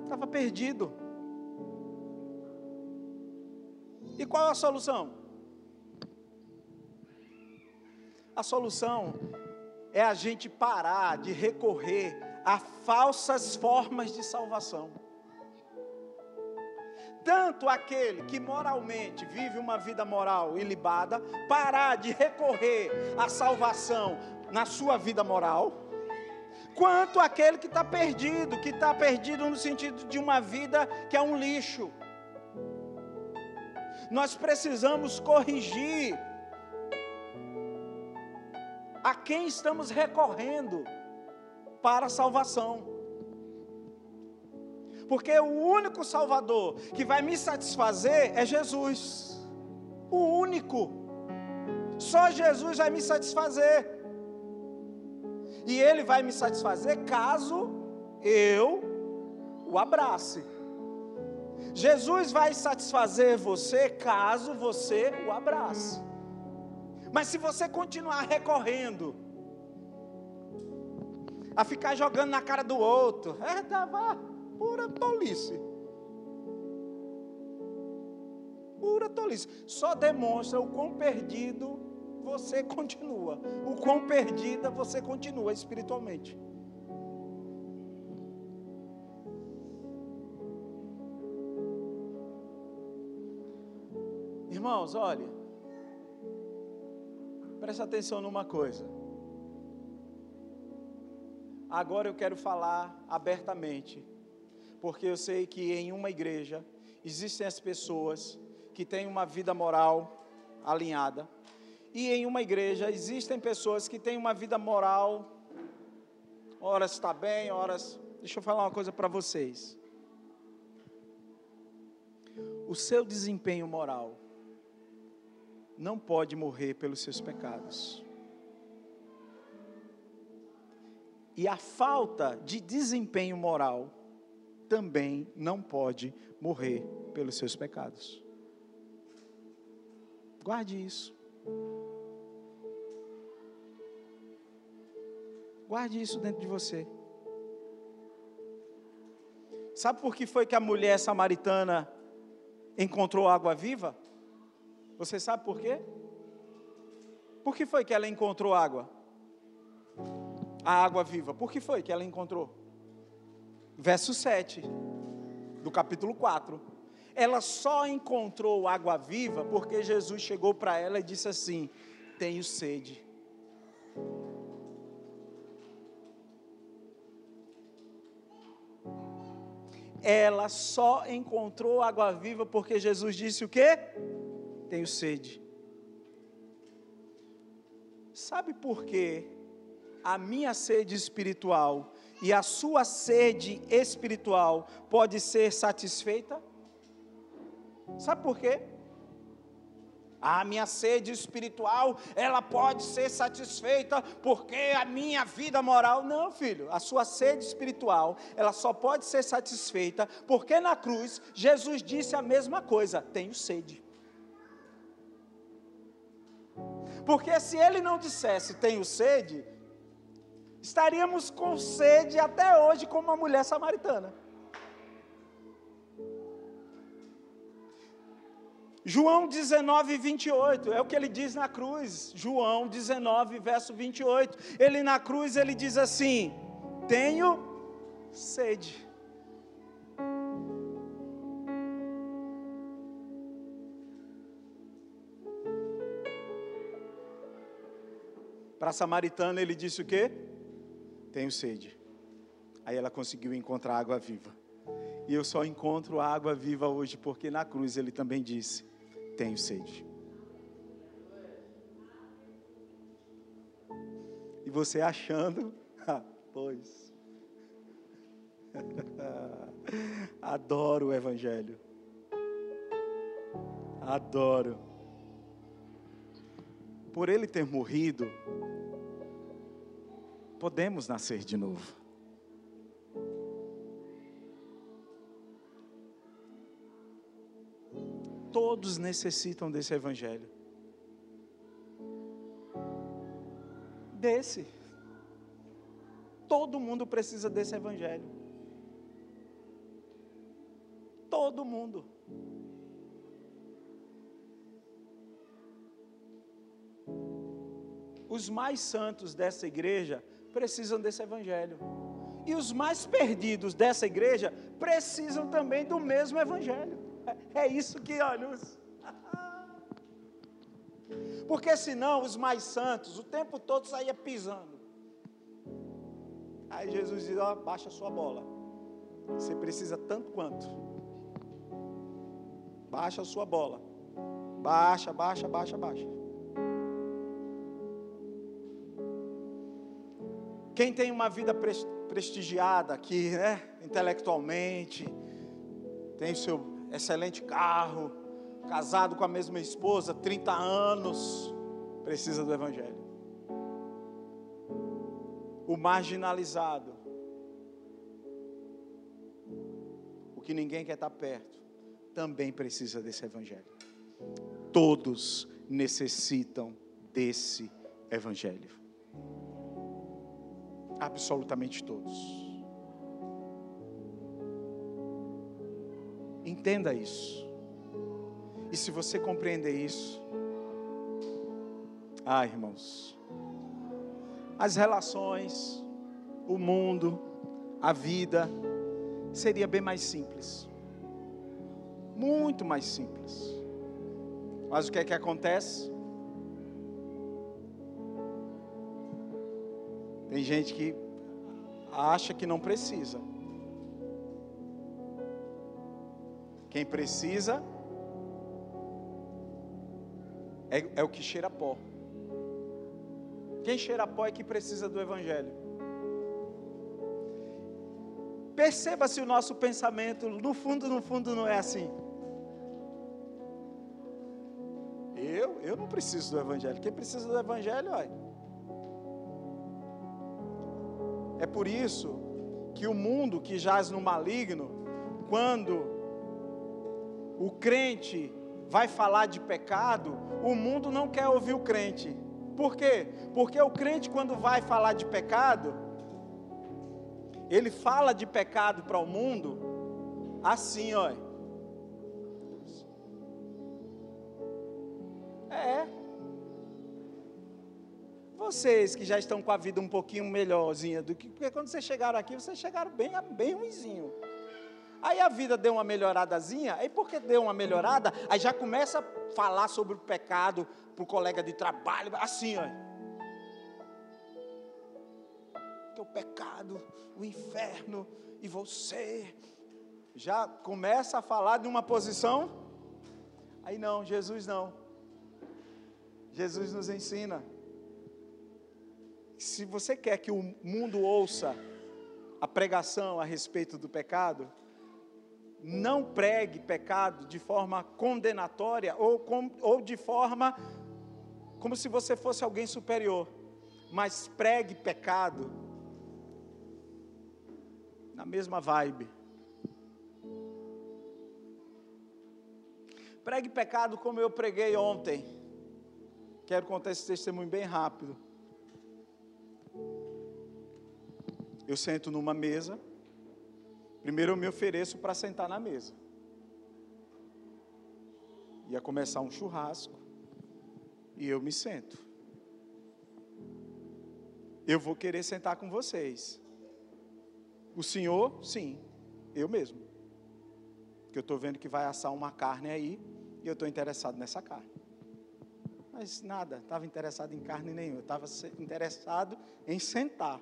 Estava perdido. E qual é a solução? A solução é a gente parar de recorrer a falsas formas de salvação tanto aquele que moralmente vive uma vida moral ilibada, parar de recorrer à salvação na sua vida moral, quanto aquele que está perdido, que está perdido no sentido de uma vida que é um lixo. Nós precisamos corrigir a quem estamos recorrendo para a salvação. Porque o único Salvador que vai me satisfazer é Jesus. O único. Só Jesus vai me satisfazer. E Ele vai me satisfazer caso eu o abrace. Jesus vai satisfazer você caso você o abrace. Mas se você continuar recorrendo, a ficar jogando na cara do outro, é, tá, vá, Pura tolice. Pura tolice. Só demonstra o quão perdido você continua. O quão perdida você continua espiritualmente. Irmãos, olha. Presta atenção numa coisa. Agora eu quero falar abertamente porque eu sei que em uma igreja existem as pessoas que têm uma vida moral alinhada, e em uma igreja existem pessoas que têm uma vida moral, horas está bem, horas. Deixa eu falar uma coisa para vocês. O seu desempenho moral não pode morrer pelos seus pecados. E a falta de desempenho moral também não pode morrer pelos seus pecados. Guarde isso. Guarde isso dentro de você. Sabe por que foi que a mulher samaritana encontrou água viva? Você sabe por quê? Por que foi que ela encontrou água? A água viva. Por que foi que ela encontrou? Verso 7 do capítulo 4. Ela só encontrou água viva porque Jesus chegou para ela e disse assim: Tenho sede. Ela só encontrou água viva porque Jesus disse o quê? Tenho sede. Sabe por quê? a minha sede espiritual e a sua sede espiritual pode ser satisfeita? Sabe por quê? A minha sede espiritual, ela pode ser satisfeita porque a minha vida moral. Não, filho, a sua sede espiritual, ela só pode ser satisfeita porque na cruz Jesus disse a mesma coisa: tenho sede. Porque se ele não dissesse tenho sede, estaríamos com sede até hoje como a mulher samaritana. João 19, 28, é o que ele diz na cruz. João 19, verso 28. Ele na cruz, ele diz assim: Tenho sede. Para a samaritana, ele disse o quê? Tenho sede. Aí ela conseguiu encontrar água viva. E eu só encontro água viva hoje porque na cruz ele também disse: tenho sede. E você achando, ah, pois. Adoro o Evangelho. Adoro. Por ele ter morrido, podemos nascer de novo. Todos necessitam desse evangelho. Desse. Todo mundo precisa desse evangelho. Todo mundo. Os mais santos dessa igreja precisam desse evangelho. E os mais perdidos dessa igreja precisam também do mesmo evangelho. É isso que, olha, os... porque senão os mais santos o tempo todo saía pisando. Aí Jesus diz: ó, baixa a sua bola. Você precisa tanto quanto. Baixa a sua bola. Baixa, baixa, baixa, baixa. Quem tem uma vida prestigiada aqui, né, intelectualmente, tem seu excelente carro, casado com a mesma esposa, 30 anos, precisa do Evangelho. O marginalizado, o que ninguém quer estar perto, também precisa desse Evangelho. Todos necessitam desse Evangelho. Absolutamente todos. Entenda isso. E se você compreender isso, ah, irmãos, as relações, o mundo, a vida, seria bem mais simples. Muito mais simples. Mas o que é que acontece? Tem gente que acha que não precisa. Quem precisa é, é o que cheira pó. Quem cheira pó é que precisa do Evangelho. Perceba se o nosso pensamento, no fundo, no fundo, não é assim. Eu, eu não preciso do Evangelho. Quem precisa do Evangelho, olha. É por isso que o mundo que jaz no maligno, quando o crente vai falar de pecado, o mundo não quer ouvir o crente. Por quê? Porque o crente, quando vai falar de pecado, ele fala de pecado para o mundo assim, ó. É. Vocês que já estão com a vida um pouquinho melhorzinha do que. Porque quando vocês chegaram aqui, vocês chegaram bem, bem ruimzinho. Aí a vida deu uma melhoradazinha, aí porque deu uma melhorada, aí já começa a falar sobre o pecado para o colega de trabalho, assim, ó. Que o pecado, o inferno e você. Já começa a falar de uma posição. Aí não, Jesus não. Jesus nos ensina. Se você quer que o mundo ouça a pregação a respeito do pecado, não pregue pecado de forma condenatória ou, com, ou de forma como se você fosse alguém superior, mas pregue pecado na mesma vibe. Pregue pecado como eu preguei ontem. Quero contar esse testemunho bem rápido. Eu sento numa mesa. Primeiro eu me ofereço para sentar na mesa. Ia começar um churrasco. E eu me sento. Eu vou querer sentar com vocês. O senhor, sim, eu mesmo. Porque eu estou vendo que vai assar uma carne aí. E eu estou interessado nessa carne. Mas nada, estava interessado em carne nenhuma. Eu estava interessado em sentar.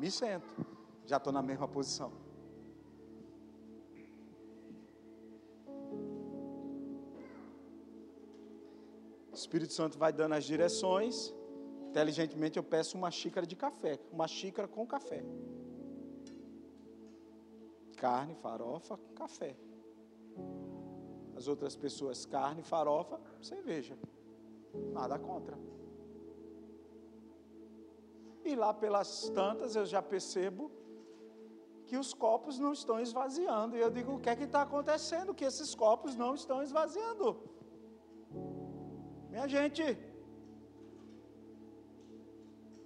Me sento. Já estou na mesma posição. O Espírito Santo vai dando as direções. Inteligentemente eu peço uma xícara de café, uma xícara com café. Carne, farofa, café. As outras pessoas, carne, farofa, cerveja. Nada contra. E lá pelas tantas eu já percebo que os copos não estão esvaziando. E eu digo: o que é que está acontecendo? Que esses copos não estão esvaziando. Minha gente,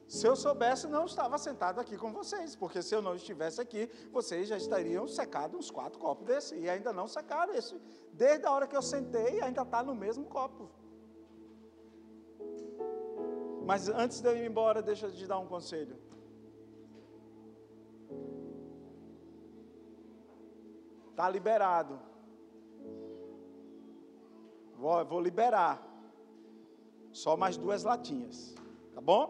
se eu soubesse, não estava sentado aqui com vocês, porque se eu não estivesse aqui, vocês já estariam secados uns quatro copos desse, e ainda não secaram esse. Desde a hora que eu sentei, ainda está no mesmo copo. Mas antes de eu ir embora, deixa eu te dar um conselho. Está liberado. Vou, vou liberar. Só mais duas latinhas. Tá bom?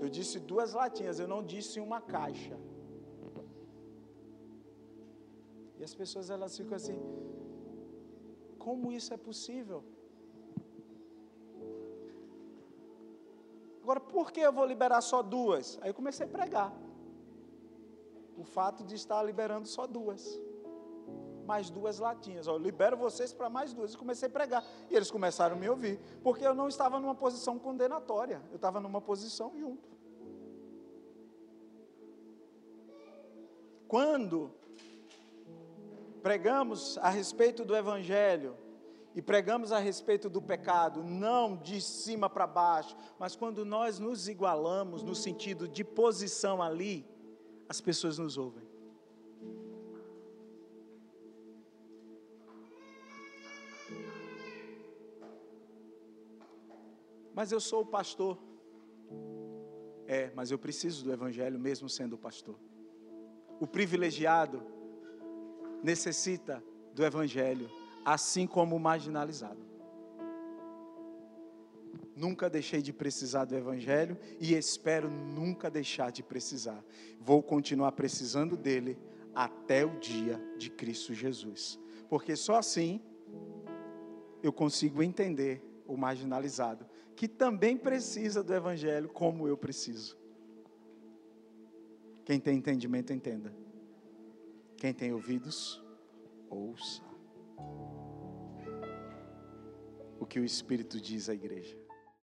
Eu disse duas latinhas, eu não disse uma caixa. E as pessoas elas ficam assim: como isso é possível? Agora, por que eu vou liberar só duas? Aí eu comecei a pregar. O fato de estar liberando só duas. Mais duas latinhas. Eu libero vocês para mais duas. E comecei a pregar. E eles começaram a me ouvir. Porque eu não estava numa posição condenatória. Eu estava numa posição junto. Quando pregamos a respeito do Evangelho, e pregamos a respeito do pecado, não de cima para baixo, mas quando nós nos igualamos no sentido de posição ali, as pessoas nos ouvem. Mas eu sou o pastor. É, mas eu preciso do Evangelho mesmo sendo o pastor. O privilegiado necessita do Evangelho assim como o marginalizado. Nunca deixei de precisar do Evangelho e espero nunca deixar de precisar. Vou continuar precisando dele até o dia de Cristo Jesus. Porque só assim eu consigo entender o marginalizado, que também precisa do Evangelho como eu preciso. Quem tem entendimento, entenda. Quem tem ouvidos, ouça o que o Espírito diz à igreja.